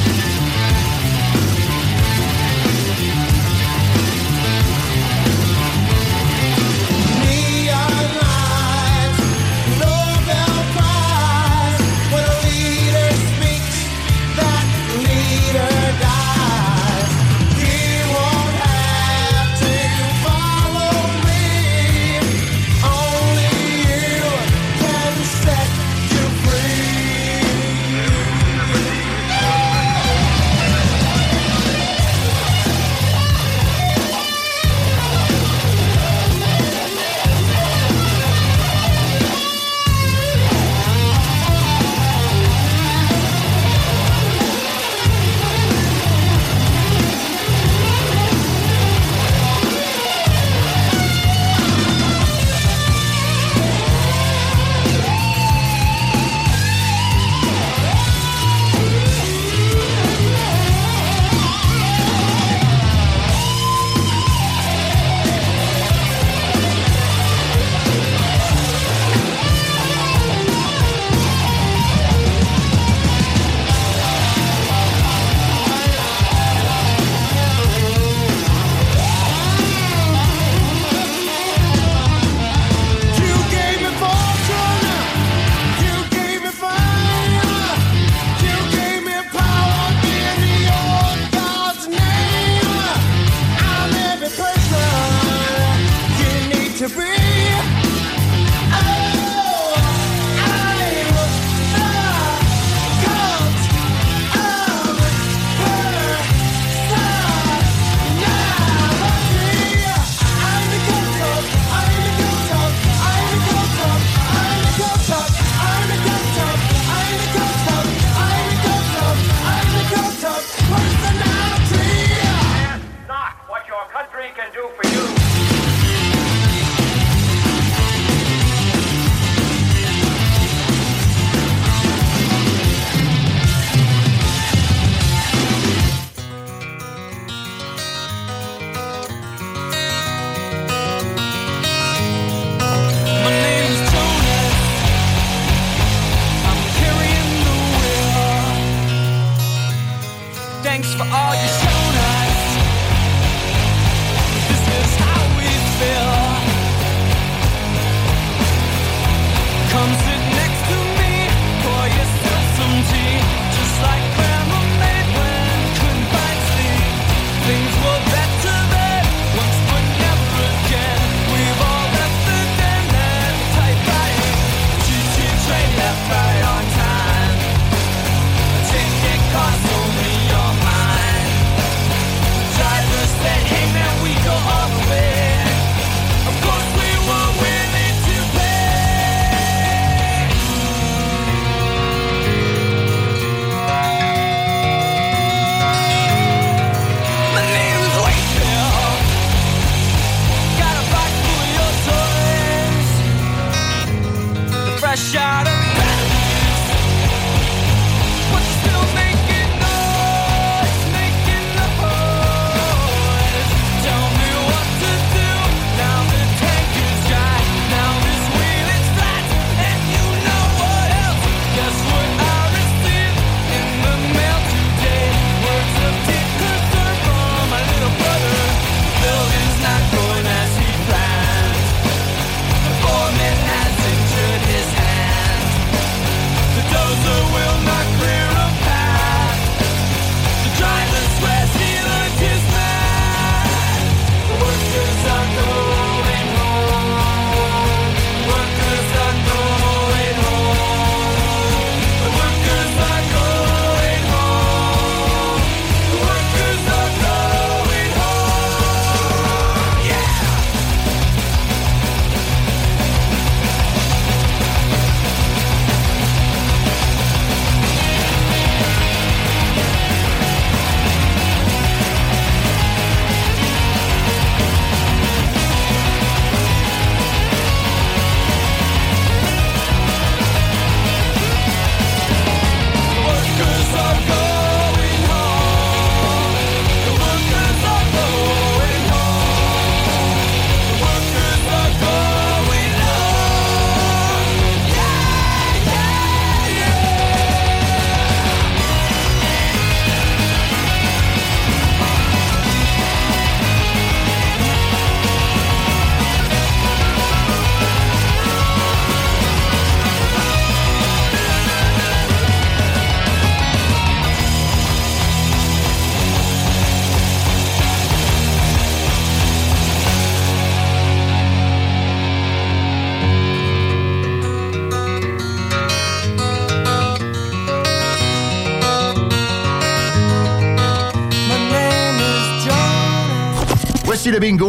I shot him.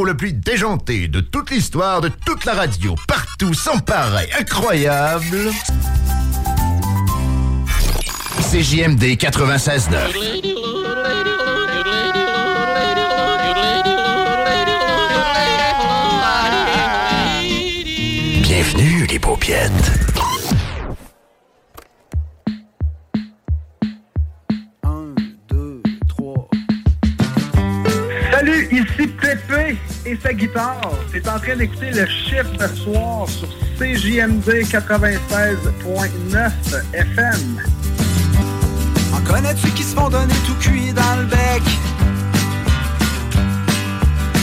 Le plus déjanté de toute l'histoire de toute la radio, partout, sans pareil, incroyable. CJMD 96.9. Bienvenue, les paupiètes. Train d'écouter le chiffre de soir sur CJMD 96.9 FM. En connais-tu qui se font donner tout cuit dans le bec?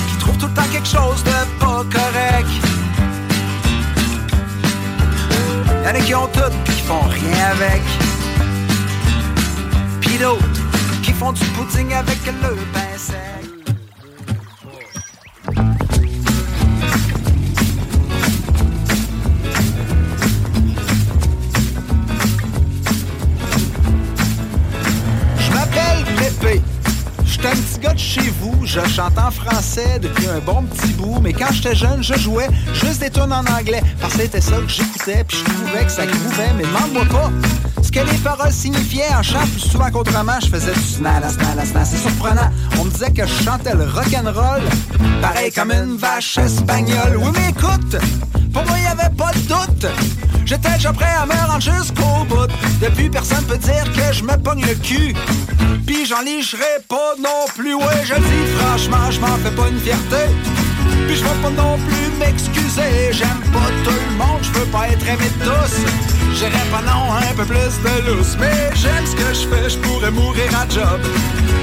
Qui trouvent tout le temps quelque chose de pas correct? Y'en a qui ont tout pis qui font rien avec. Pis d'autres qui font du pudding avec le pain je chante en français depuis un bon petit bout, mais quand j'étais jeune, je jouais juste des tunes en anglais, parce que c'était ça que j'écoutais, puis je trouvais que ça grouvait, mais demande-moi pas ce que les paroles signifiaient en chant plus souvent qu'autrement, je faisais du snala, snala, snala, c'est surprenant. On me disait que je chantais le rock'n'roll, pareil comme une vache espagnole. Oui, mais écoute, pour moi, y avait pas de doute. J'étais déjà prêt à me rendre jusqu'au bout. Depuis, personne peut dire que je me pogne le cul. Puis j'en licherai pas non plus. Ouais, je le dis franchement, je m'en fais pas une fierté. Puis je veux pas non plus m'excuser. J'aime pas tout le monde, je veux pas être aimé de tous. J'irais pas non un peu plus de lousse. Mais j'aime ce que je fais, je pourrais mourir à job.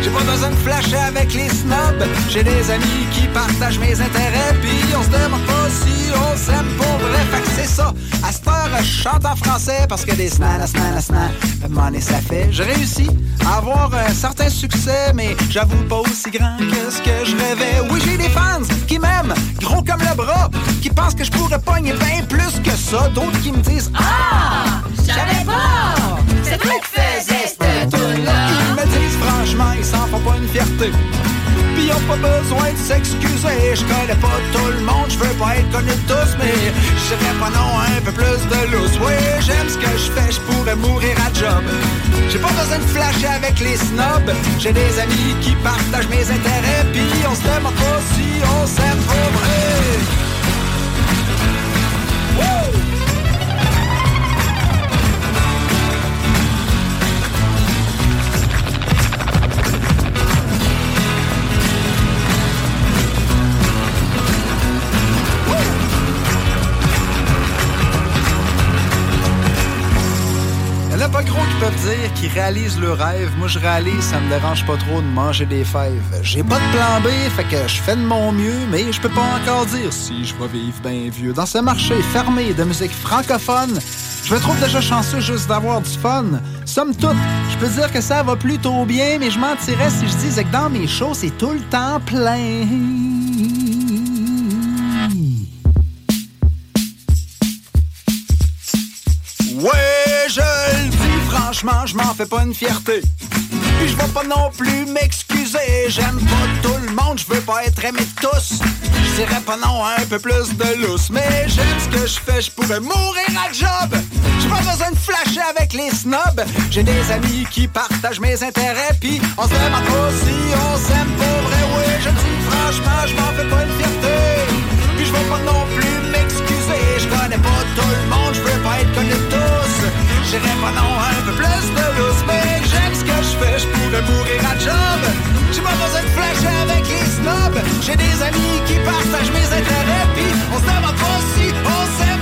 J'ai pas besoin de flasher avec les snobs. J'ai des amis qui partagent mes intérêts. Puis on se demande pas si on s'aime pour vrai. Fait que c'est ça. À cette heure, je chante en français parce que des snanas, snanas, snanas, m'en est ça fait. J'ai réussi à avoir un certain succès, mais j'avoue pas aussi grand que ce que je rêvais. Oui, j'ai des fans qui m'aiment, gros comme le bras, qui pensent que je pourrais pogner bien plus que ça. D'autres qui me disent Ah, je savais pas! C'est toi qui faisais cette ils s'en font pas une fierté. Pis ont pas besoin de s'excuser. Je connais pas tout le monde, je veux pas être connu de tous, mais j'irais pas non un peu plus de lousse. Oui, j'aime ce que je fais, je pourrais mourir à job. J'ai pas besoin de flasher avec les snobs. J'ai des amis qui partagent mes intérêts, pis on se demande pas si on s'aime pour vrai. Peuvent dire qu'ils réalisent le rêve. Moi, je réalise, ça me dérange pas trop de manger des fèves. J'ai pas de plan B, fait que je fais de mon mieux, mais je peux pas encore dire si je vais vivre bien vieux. Dans ce marché fermé de musique francophone, je me trouve déjà chanceux juste d'avoir du fun. Somme toute, je peux dire que ça va plutôt bien, mais je mentirais si je disais que dans mes shows, c'est tout le temps plein. Franchement, je m'en fais pas une fierté. Puis je vais pas non plus m'excuser. J'aime pas tout le monde, je veux pas être aimé de tous. Je dirais pas non un peu plus de lousse. Mais j'aime ce que je fais, je pourrais mourir à job. J'ai pas besoin de flasher avec les snobs. J'ai des amis qui partagent mes intérêts. Puis on se demande pas si on s'aime pour vrai. Oui, je dis franchement, je m'en fais pas une fierté. Puis je vais pas non plus m'excuser. Je connais pas tout le monde, je veux pas être connu de tous. J'irais pas non un peu plus de lousse, mais j'aime ce que je fais, je pourrais mourir à job. J'ai pas besoin de flasher avec les snobs. J'ai des amis qui partagent mes intérêts, puis on se demande pas si on s'aime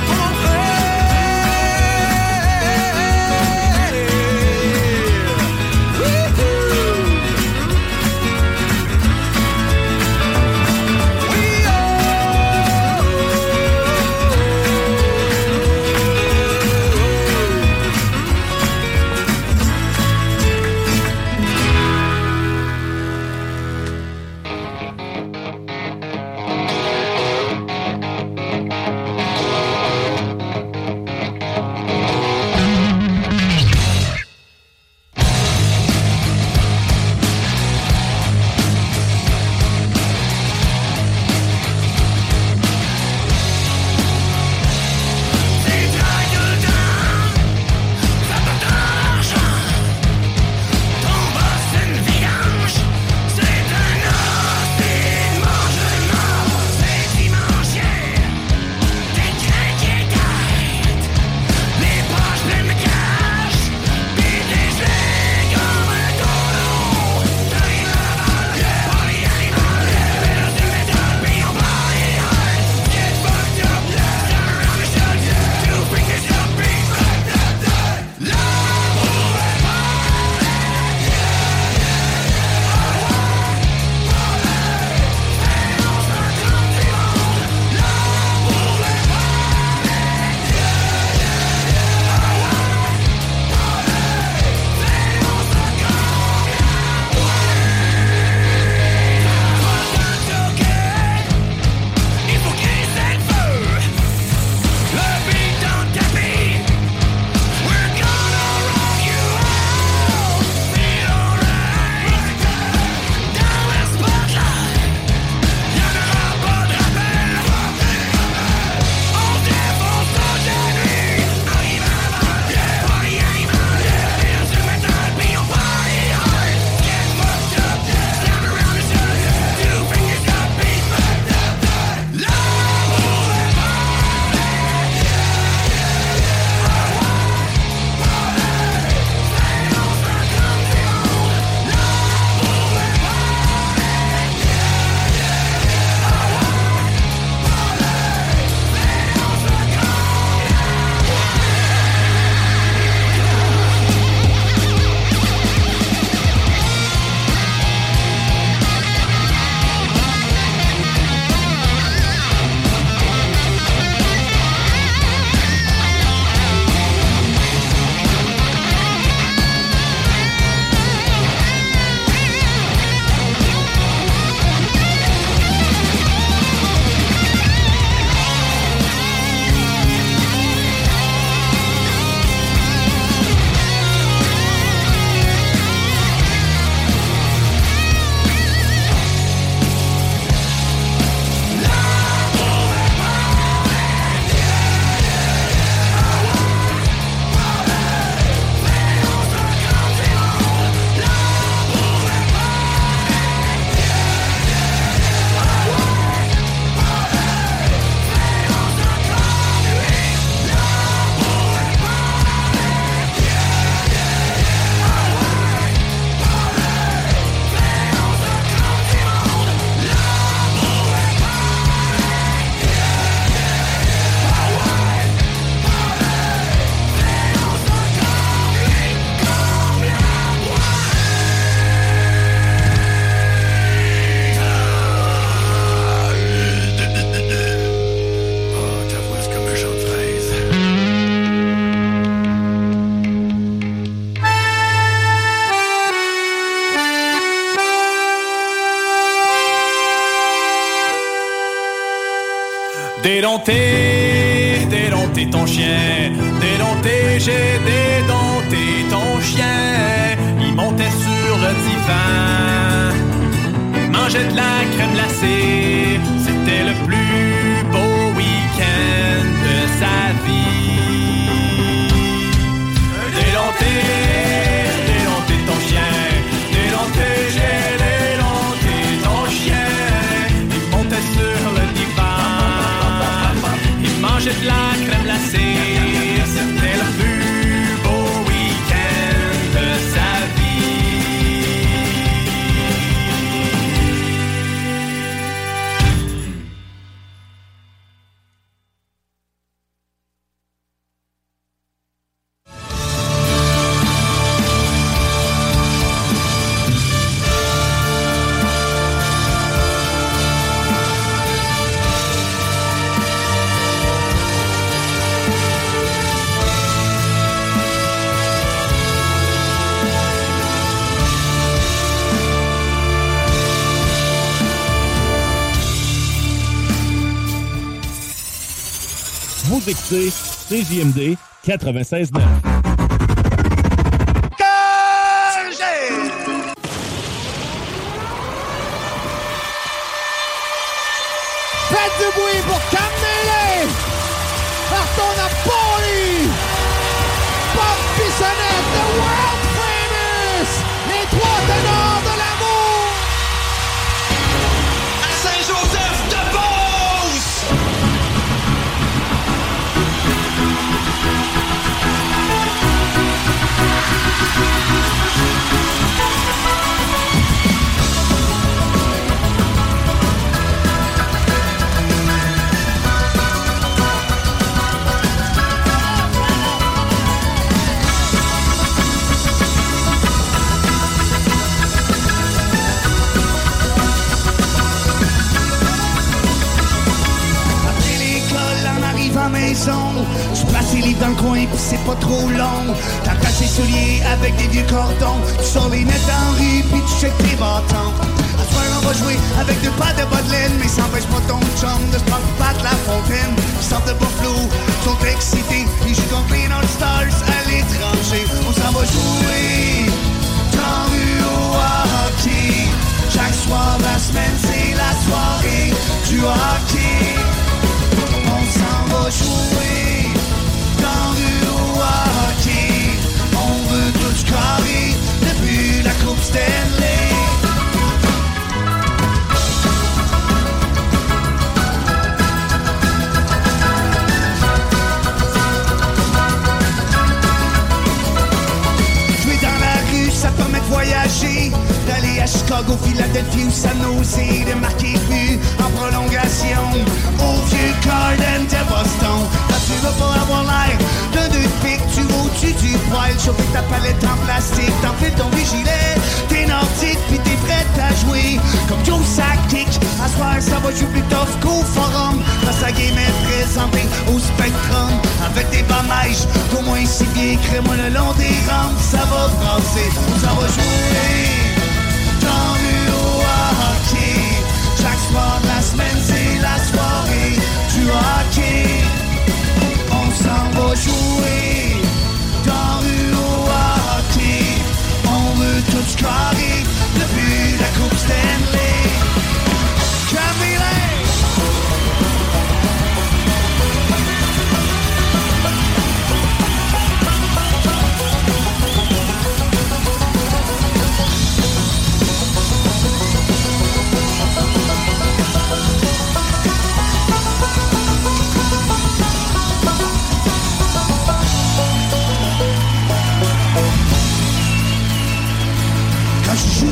CJMD 96.9. maison, tu passes les livres dans le coin pis c'est pas trop long. T'attaches tes souliers avec des vieux cordons, tu sors les nettes en rue pis tu checkes tes bâtons. À soir, on va jouer avec deux pas de bas de laine, mais ça empêche pas ton chum de se prendre pas de la fontaine. Ils sortent de Buffalo, sont excités, ils jouent contre les North Stars à l'étranger. On s'en va jouer dans rue au hockey. Chaque soir de la semaine, c'est la soirée du hockey. Jouer dans au hockey. On veut tout scorer depuis la Coupe Stanley. Chicago, Philadelphie ou San Jose. De marquer but en prolongation. Au vieux Garden de Boston. Quand tu veux pas avoir l'air d'un deux de pique, tu vas au-dessus du poil. Chauffer ta palette en plastique. T'enfiles ton gilet. T'es nordique, puis t'es prête à jouer. Comme Joe Sakic. À soir, ça va jouer plus tough qu'au forum. Parce que game est présentée au Spectrum. Avec des bamèges d'au moins si bien crée-moi le long des rampes. Ça va brasser, ça va jouer. Le haut hockey. Chaque soir de la semaine, c'est la soirée du hockey. On s'en va jouer. Dans le haut hockey. On veut tout scorer depuis la Coupe Stanley.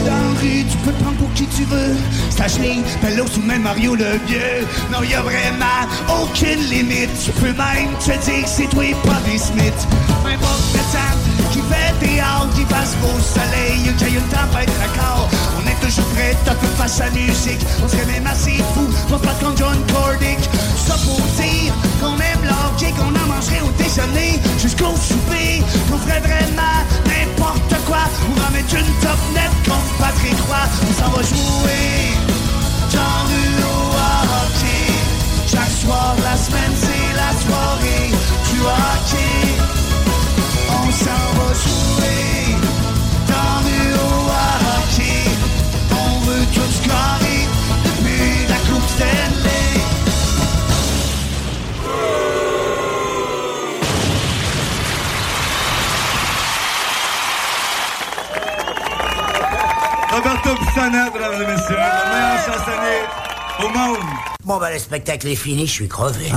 Dans rue, tu peux prendre pour qui tu veux. Stage-Ling, Pellos ou même Mario le vieux. Non, y a vraiment aucune limite. Tu peux même te dire que c'est toi et pas des Smith. Importe le temps qui fait théâtre, qui passe beau soleil, qu'il y a une tempête raccord. On est toujours prêt à faire face à musique. On serait même assez fou pour pas contre John Cordick. Ça pour dire qu'on aime l'hockey, qu'on en mangerait au déjeuner jusqu'au souper. Qu'on ferait vraiment quoi. On va mettre une top net contre Patrick Roy. On s'en va jouer dans du hockey. Chaque soir de la semaine, c'est la soirée du hockey. On s'en va jouer dans du hockey. On veut tous carrer. Sonnette, mesdames et messieurs. Le meilleur chansonnier au monde. Bon, bah, le spectacle est fini, je suis crevé.